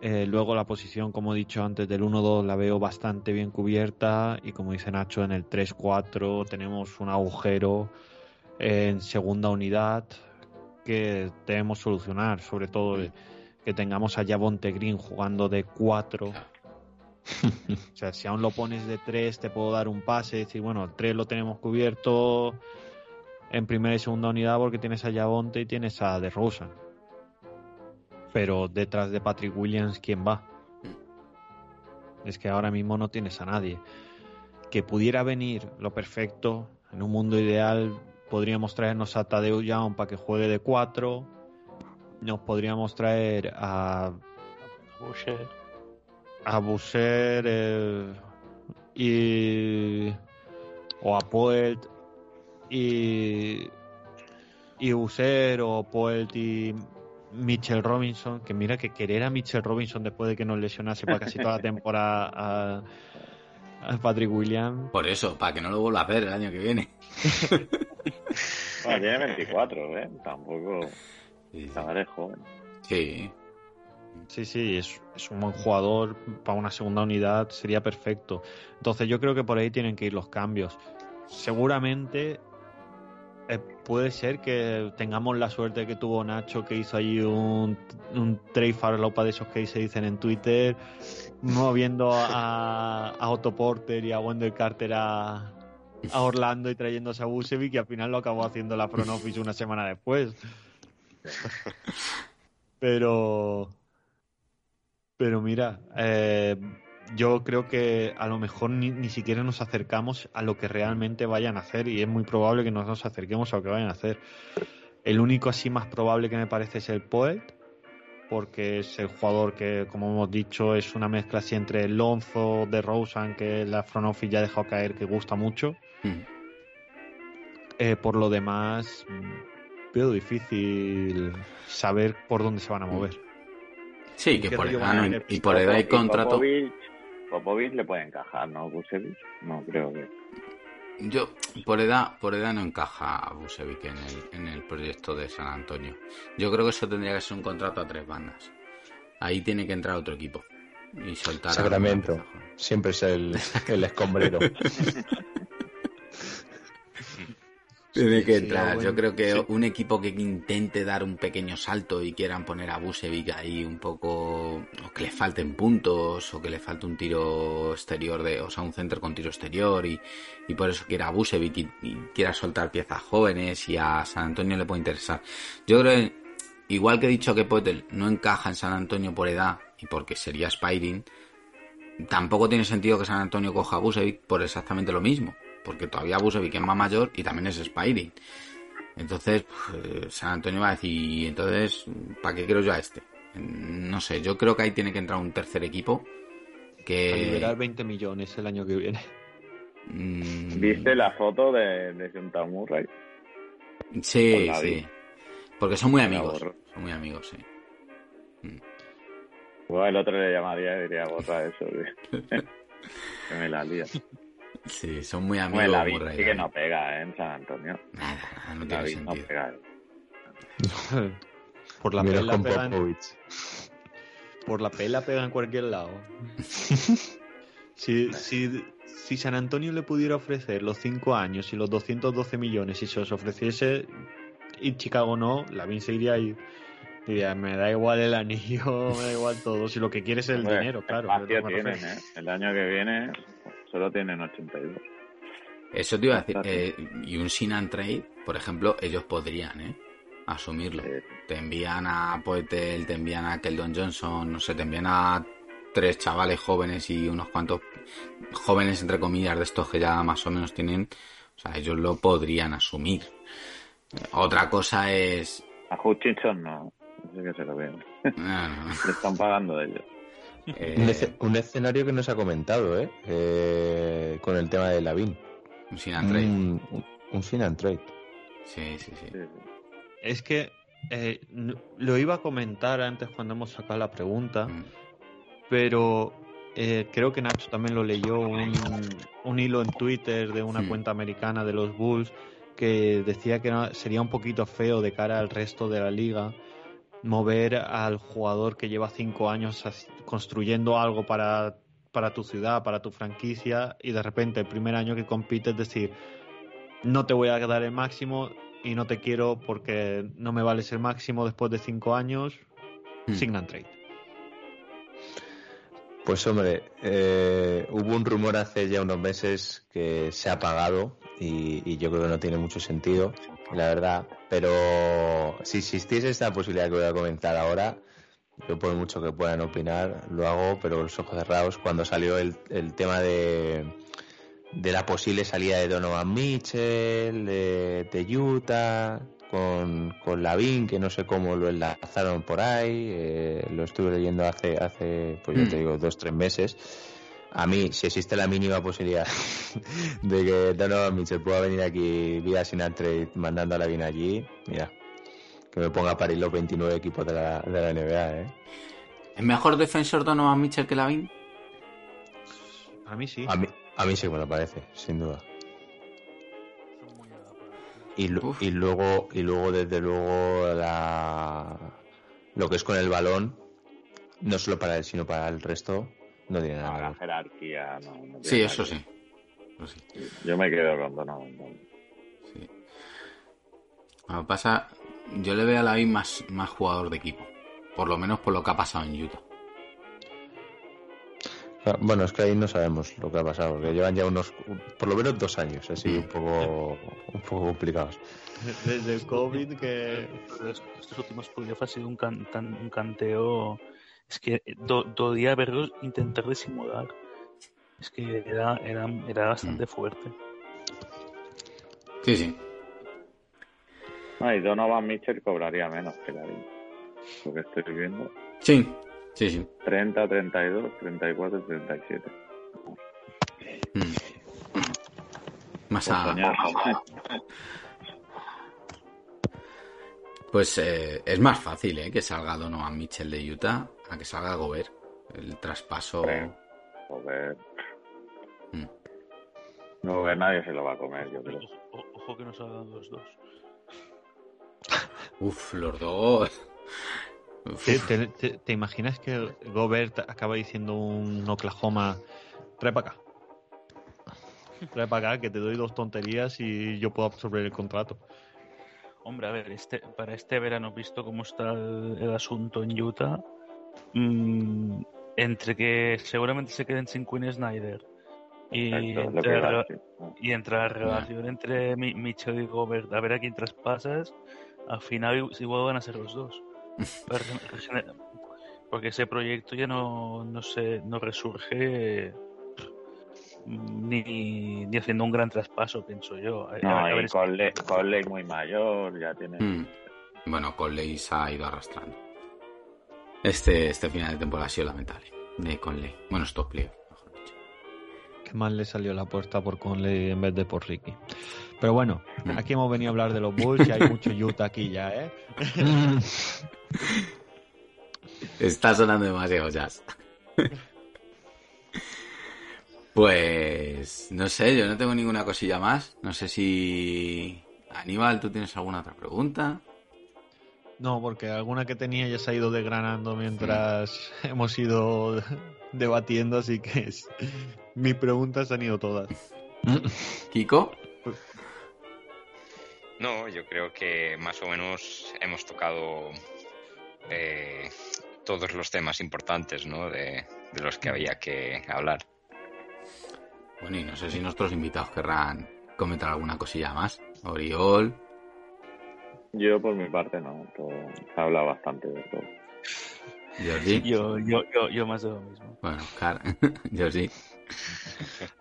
S4: Eh, luego la posición, como he dicho antes, del 1-2 la veo bastante bien cubierta y como dice Nacho, en el 3-4 tenemos un agujero en segunda unidad que debemos solucionar, sobre todo que tengamos a Javonte Green jugando de 4. o sea, si aún lo pones de 3 te puedo dar un pase, decir, bueno, el 3 lo tenemos cubierto en primera y segunda unidad porque tienes a Javonte y tienes a DeRozan. Pero detrás de Patrick Williams, ¿quién va? Es que ahora mismo no tienes a nadie. Que pudiera venir lo perfecto, en un mundo ideal, podríamos traernos a Tadeu Young para que juegue de 4. Nos podríamos traer a,
S5: Boucher.
S4: A Busser eh, y. o a Poelt y. y Busser o Poelt y Mitchell Robinson. Que mira que querer a Mitchell Robinson después de que nos lesionase para casi toda la temporada a, a Patrick Williams.
S6: Por eso, para que no lo vuelva a hacer el año que viene.
S9: Bueno, tiene 24, ¿eh? Tampoco.
S6: Sí,
S9: es joven.
S6: sí.
S4: Sí, sí, es, es un buen jugador para una segunda unidad, sería perfecto. Entonces yo creo que por ahí tienen que ir los cambios. Seguramente eh, puede ser que tengamos la suerte que tuvo Nacho, que hizo ahí un, un trade farlopa de esos que se dicen en Twitter, moviendo a, a Otto Porter y a Wendell Carter a, a Orlando y trayéndose a Busevic y al final lo acabó haciendo la front office una semana después. Pero pero mira, eh, yo creo que a lo mejor ni, ni siquiera nos acercamos a lo que realmente vayan a hacer y es muy probable que no nos acerquemos a lo que vayan a hacer. El único así más probable que me parece es el Poet, porque es el jugador que, como hemos dicho, es una mezcla así entre Lonzo, de Rosen, que la front office ya ha dejado caer, que gusta mucho.
S6: Mm.
S4: Eh, por lo demás, veo difícil saber por dónde se van a mover.
S6: Sí,
S4: ¿Y
S6: que por edad, no- y por edad y contrato.
S9: Popovich, Popovich le puede encajar, ¿no? Kusevich. No creo que.
S6: Yo, por edad, por edad no encaja a Busevic en el, en el proyecto de San Antonio. Yo creo que eso tendría que ser un contrato a tres bandas. Ahí tiene que entrar otro equipo. Y soltar a-
S8: Sacramento. Siempre es el, el escombrero.
S6: Tiene que entrar.
S4: bueno,
S6: Yo creo que un equipo que intente dar un pequeño salto y quieran poner a Busevic ahí un poco, o que le falten puntos, o que le falte un tiro exterior de, o sea, un center con tiro exterior y, y por eso quiera a Busevic y, y quiera soltar piezas jóvenes y a San Antonio le puede interesar. Yo creo que, igual que he dicho que Potel no encaja en San Antonio por edad y porque sería Spiring, tampoco tiene sentido que San Antonio coja a Busevic por exactamente lo mismo, porque todavía Busevic es más mayor y también es Spiring. Entonces, pues, San Antonio va a decir, "Y entonces, ¿para qué quiero yo a este? No sé, yo creo que ahí tiene que entrar un tercer equipo
S4: A
S6: que...
S4: liberar 20 millones el año que viene.
S6: mm,
S9: ¿Viste la foto de, de Junta Murray?
S6: Sí,
S9: la
S6: sí. Porque son muy amigos. Son muy amigos, sí.
S9: Bueno, el otro le llamaría y diría, borra eso, tío. que me la lía.
S6: Sí, son muy
S9: Bueno,
S6: amigos.
S9: vi,
S6: Murray,
S9: sí que
S6: David.
S9: no pega ¿eh? en San Antonio.
S6: Nada, nada, no tiene
S9: vi, no
S6: sentido.
S9: pega.
S4: Por la
S8: Menos
S4: pela
S8: con
S4: pega en,
S8: Popovich.
S4: por la pela pega en cualquier lado. si, si, si San Antonio le pudiera ofrecer los 5 años y los 212 millones y se los ofreciese y Chicago no, la se iría y diría, me da igual el anillo, me da igual todo, si lo que quieres es el dinero, claro.
S9: tienen. ¿eh? El año que viene solo tienen 82.
S6: Eso te iba a decir. Eh, y un sin and trade, por ejemplo, ellos podrían, ¿eh? Asumirlo.
S9: Sí.
S6: Te envían a Poetel, te envían a Keldon Johnson, no sé, te envían a tres chavales jóvenes y unos cuantos jóvenes, entre comillas, de estos que ya más o menos tienen. O sea, ellos lo podrían asumir. Otra cosa es.
S9: A Hutchinson no. No sé que se lo ven.
S6: no, no, no.
S9: Le están pagando ellos.
S6: Eh,
S8: Un, escenario que no se ha comentado, ¿eh? Eh, con el tema de Lavin.
S6: un sin and trade.
S8: Un, un, un sin and trade.
S6: Sí, sí, sí.
S4: Es que eh, lo iba a comentar antes cuando hemos sacado la pregunta,
S6: Mm.
S4: pero eh, creo que Nacho también lo leyó un, un hilo en Twitter de una cuenta americana de los Bulls que decía que era- sería un poquito feo de cara al resto de la liga mover al jugador que lleva cinco años construyendo algo para, para tu ciudad, para tu franquicia, y de repente el primer año que compites decir, no te voy a dar el máximo y no te quiero porque no me vales el máximo después de cinco años,
S6: Mm.
S4: sign and trade.
S8: Pues hombre, eh, hubo un rumor hace ya unos meses que se ha pagado y, y yo creo que no tiene mucho sentido, la verdad. Pero si existiese esta posibilidad que voy a comentar ahora, yo por mucho que puedan opinar, lo hago, pero con los ojos cerrados. Cuando salió el, el tema de, de la posible salida de Donovan Mitchell, de, de Utah, con, con Lavin, que no sé cómo lo enlazaron por ahí, eh, lo estuve leyendo hace, hace pues yo
S6: Mm.
S8: te digo, dos, tres meses. A mí, si existe la mínima posibilidad de que Donovan Mitchell pueda venir aquí vía sin trade mandando a Lavin allí, mira, que me ponga a parir los 29 equipos de la, de la NBA, ¿eh?
S6: ¿Es mejor defensor Donovan Mitchell que Lavin?
S4: A mí sí.
S8: A mí, a mí sí me lo parece, sin duda. Y, y luego, y luego desde luego la lo que es con el balón, no solo para él, sino para el resto, no tiene nada. que
S9: la
S8: ver.
S9: jerarquía no. no tiene
S6: Sí, eso sí. Eso sí.
S9: Yo me quedo con Donovan.
S6: sí. Lo que pasa, yo le veo a Lavin más, más jugador de equipo. Por lo menos por lo que ha pasado en Utah.
S8: Ah, Bueno, es que ahí no sabemos lo que ha pasado, porque llevan ya unos, por lo menos dos años, así un poco, un poco complicados.
S4: Desde el COVID que...
S5: Estos últimos playoffs ha sido un, can- tan- un canteo. Es que do, dodía verlos intentar disimular. Es que era, era, era bastante fuerte.
S6: Sí, sí.
S9: No, y Donovan Mitchell cobraría menos que la Lo que estoy viendo.
S6: Sí, sí, sí.
S9: 30, 32, 34, 37.
S6: Mm. Más
S9: Por
S6: a. Pues eh, es más fácil ¿eh? que salga Donovan Mitchell de Utah a que salga Gobert. El traspaso.
S9: Hombre. Joder. No, que nadie se lo va a comer, yo creo.
S5: Ojo, ojo que no salgan los dos.
S6: Uf, los dos. Uf.
S4: ¿Te, te- te- te imaginas que Gobert acaba diciendo un Oklahoma, trae para acá? Trae para acá que te doy dos tonterías y yo puedo absorber el contrato.
S5: Hombre, a ver, este, para este verano, visto cómo está el, el asunto en Utah, mm, entre que seguramente se queden sin Quinn Snyder y,
S9: Exacto,
S5: entre, la, y entre la relación entre Mi- Mitchell y Gobert, a ver a quién traspasas, al final igual- van a ser los dos. Porque ese proyecto ya no, no, se, no resurge mm, ni, ni haciendo un gran traspaso, pienso yo. A-
S9: No,
S5: a- ver,
S9: y Conley muy mayor, ya tiene...
S6: Mm. Bueno, Conley se ha ido arrastrando. Este, este final de temporada ha sido lamentable. De Conley. Bueno, stop playoff, mejor dicho.
S4: Qué mal le salió la puerta por Conley en vez de por Ricky. Pero bueno,
S6: Mm.
S4: aquí hemos venido a hablar de los Bulls y hay mucho Utah aquí ya, ¿eh?
S6: Está sonando demasiado jazz. Pues no sé, yo no tengo ninguna cosilla más. No sé si Aníbal, ¿tú tienes alguna otra pregunta?
S4: No, porque alguna que tenía ya se ha ido desgranando mientras hemos ido debatiendo, así que es- mis preguntas han ido todas.
S6: Kiko,
S7: No, yo creo que más o menos hemos tocado eh, todos los temas importantes, ¿no? De, de los que había que hablar.
S6: bueno, y no sé si nuestros invitados querrán comentar alguna cosilla más. Oriol,
S9: Yo por mi parte no, todo, se habla bastante de todo.
S6: Jordi.
S5: yo, yo, yo, yo más de lo mismo.
S6: Bueno, Car, Jordi.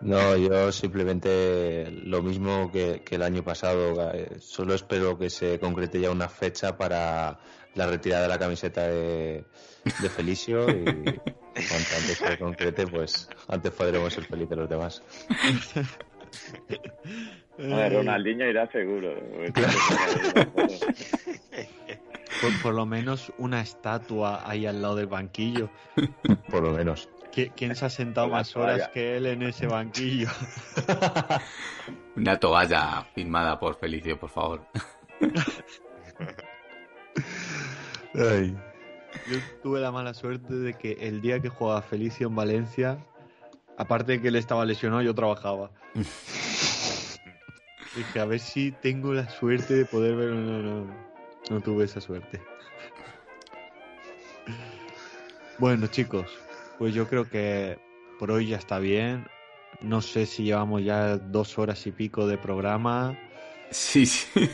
S8: No, yo simplemente lo mismo que, que el año pasado. eh, Solo espero que se concrete ya una fecha para la retirada de la camiseta de, de Felicio y cuanto antes se concrete, pues antes podremos ser felices los demás.
S9: A ver, Ronaldinho irá seguro.
S4: Por, por lo menos una estatua ahí al lado del banquillo.
S8: Por lo menos.
S4: ¿Qui- ¿Quién se ha sentado más horas
S9: toalla.
S4: que él en ese banquillo?
S6: Una toalla firmada por Felicio, por favor.
S8: Ay.
S4: Yo tuve la mala suerte de que el día que jugaba Felicio en Valencia, aparte de que él estaba lesionado, yo trabajaba. Dije, a ver si tengo la suerte de poder ver. No, no, no, no tuve esa suerte. Bueno, chicos, pues yo creo que por hoy ya está bien. No sé si llevamos ya dos horas y pico de programa.
S6: Sí, sí.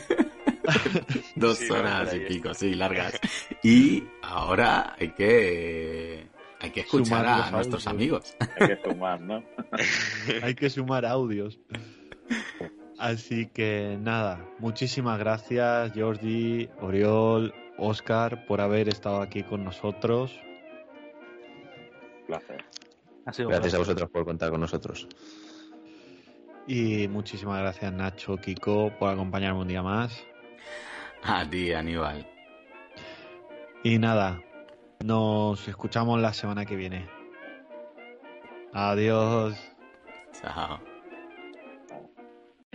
S6: Dos
S7: Sí,
S6: horas y pico, sí, largas. Y ahora hay que hay que escuchar
S4: Sumar
S6: a nuestros
S4: audios.
S6: amigos.
S9: Hay que sumar, ¿no?
S4: Hay que sumar audios. Así que nada, muchísimas gracias Jordi, Oriol, Oscar por haber estado aquí con nosotros.
S9: Placer.
S5: Ha sido un
S8: Gracias a vosotros por contar con nosotros.
S4: Y muchísimas gracias Nacho, Kiko por acompañarme un día más.
S6: A ti, Aníbal.
S4: Y nada, nos escuchamos la semana que viene. Adiós.
S6: Chao.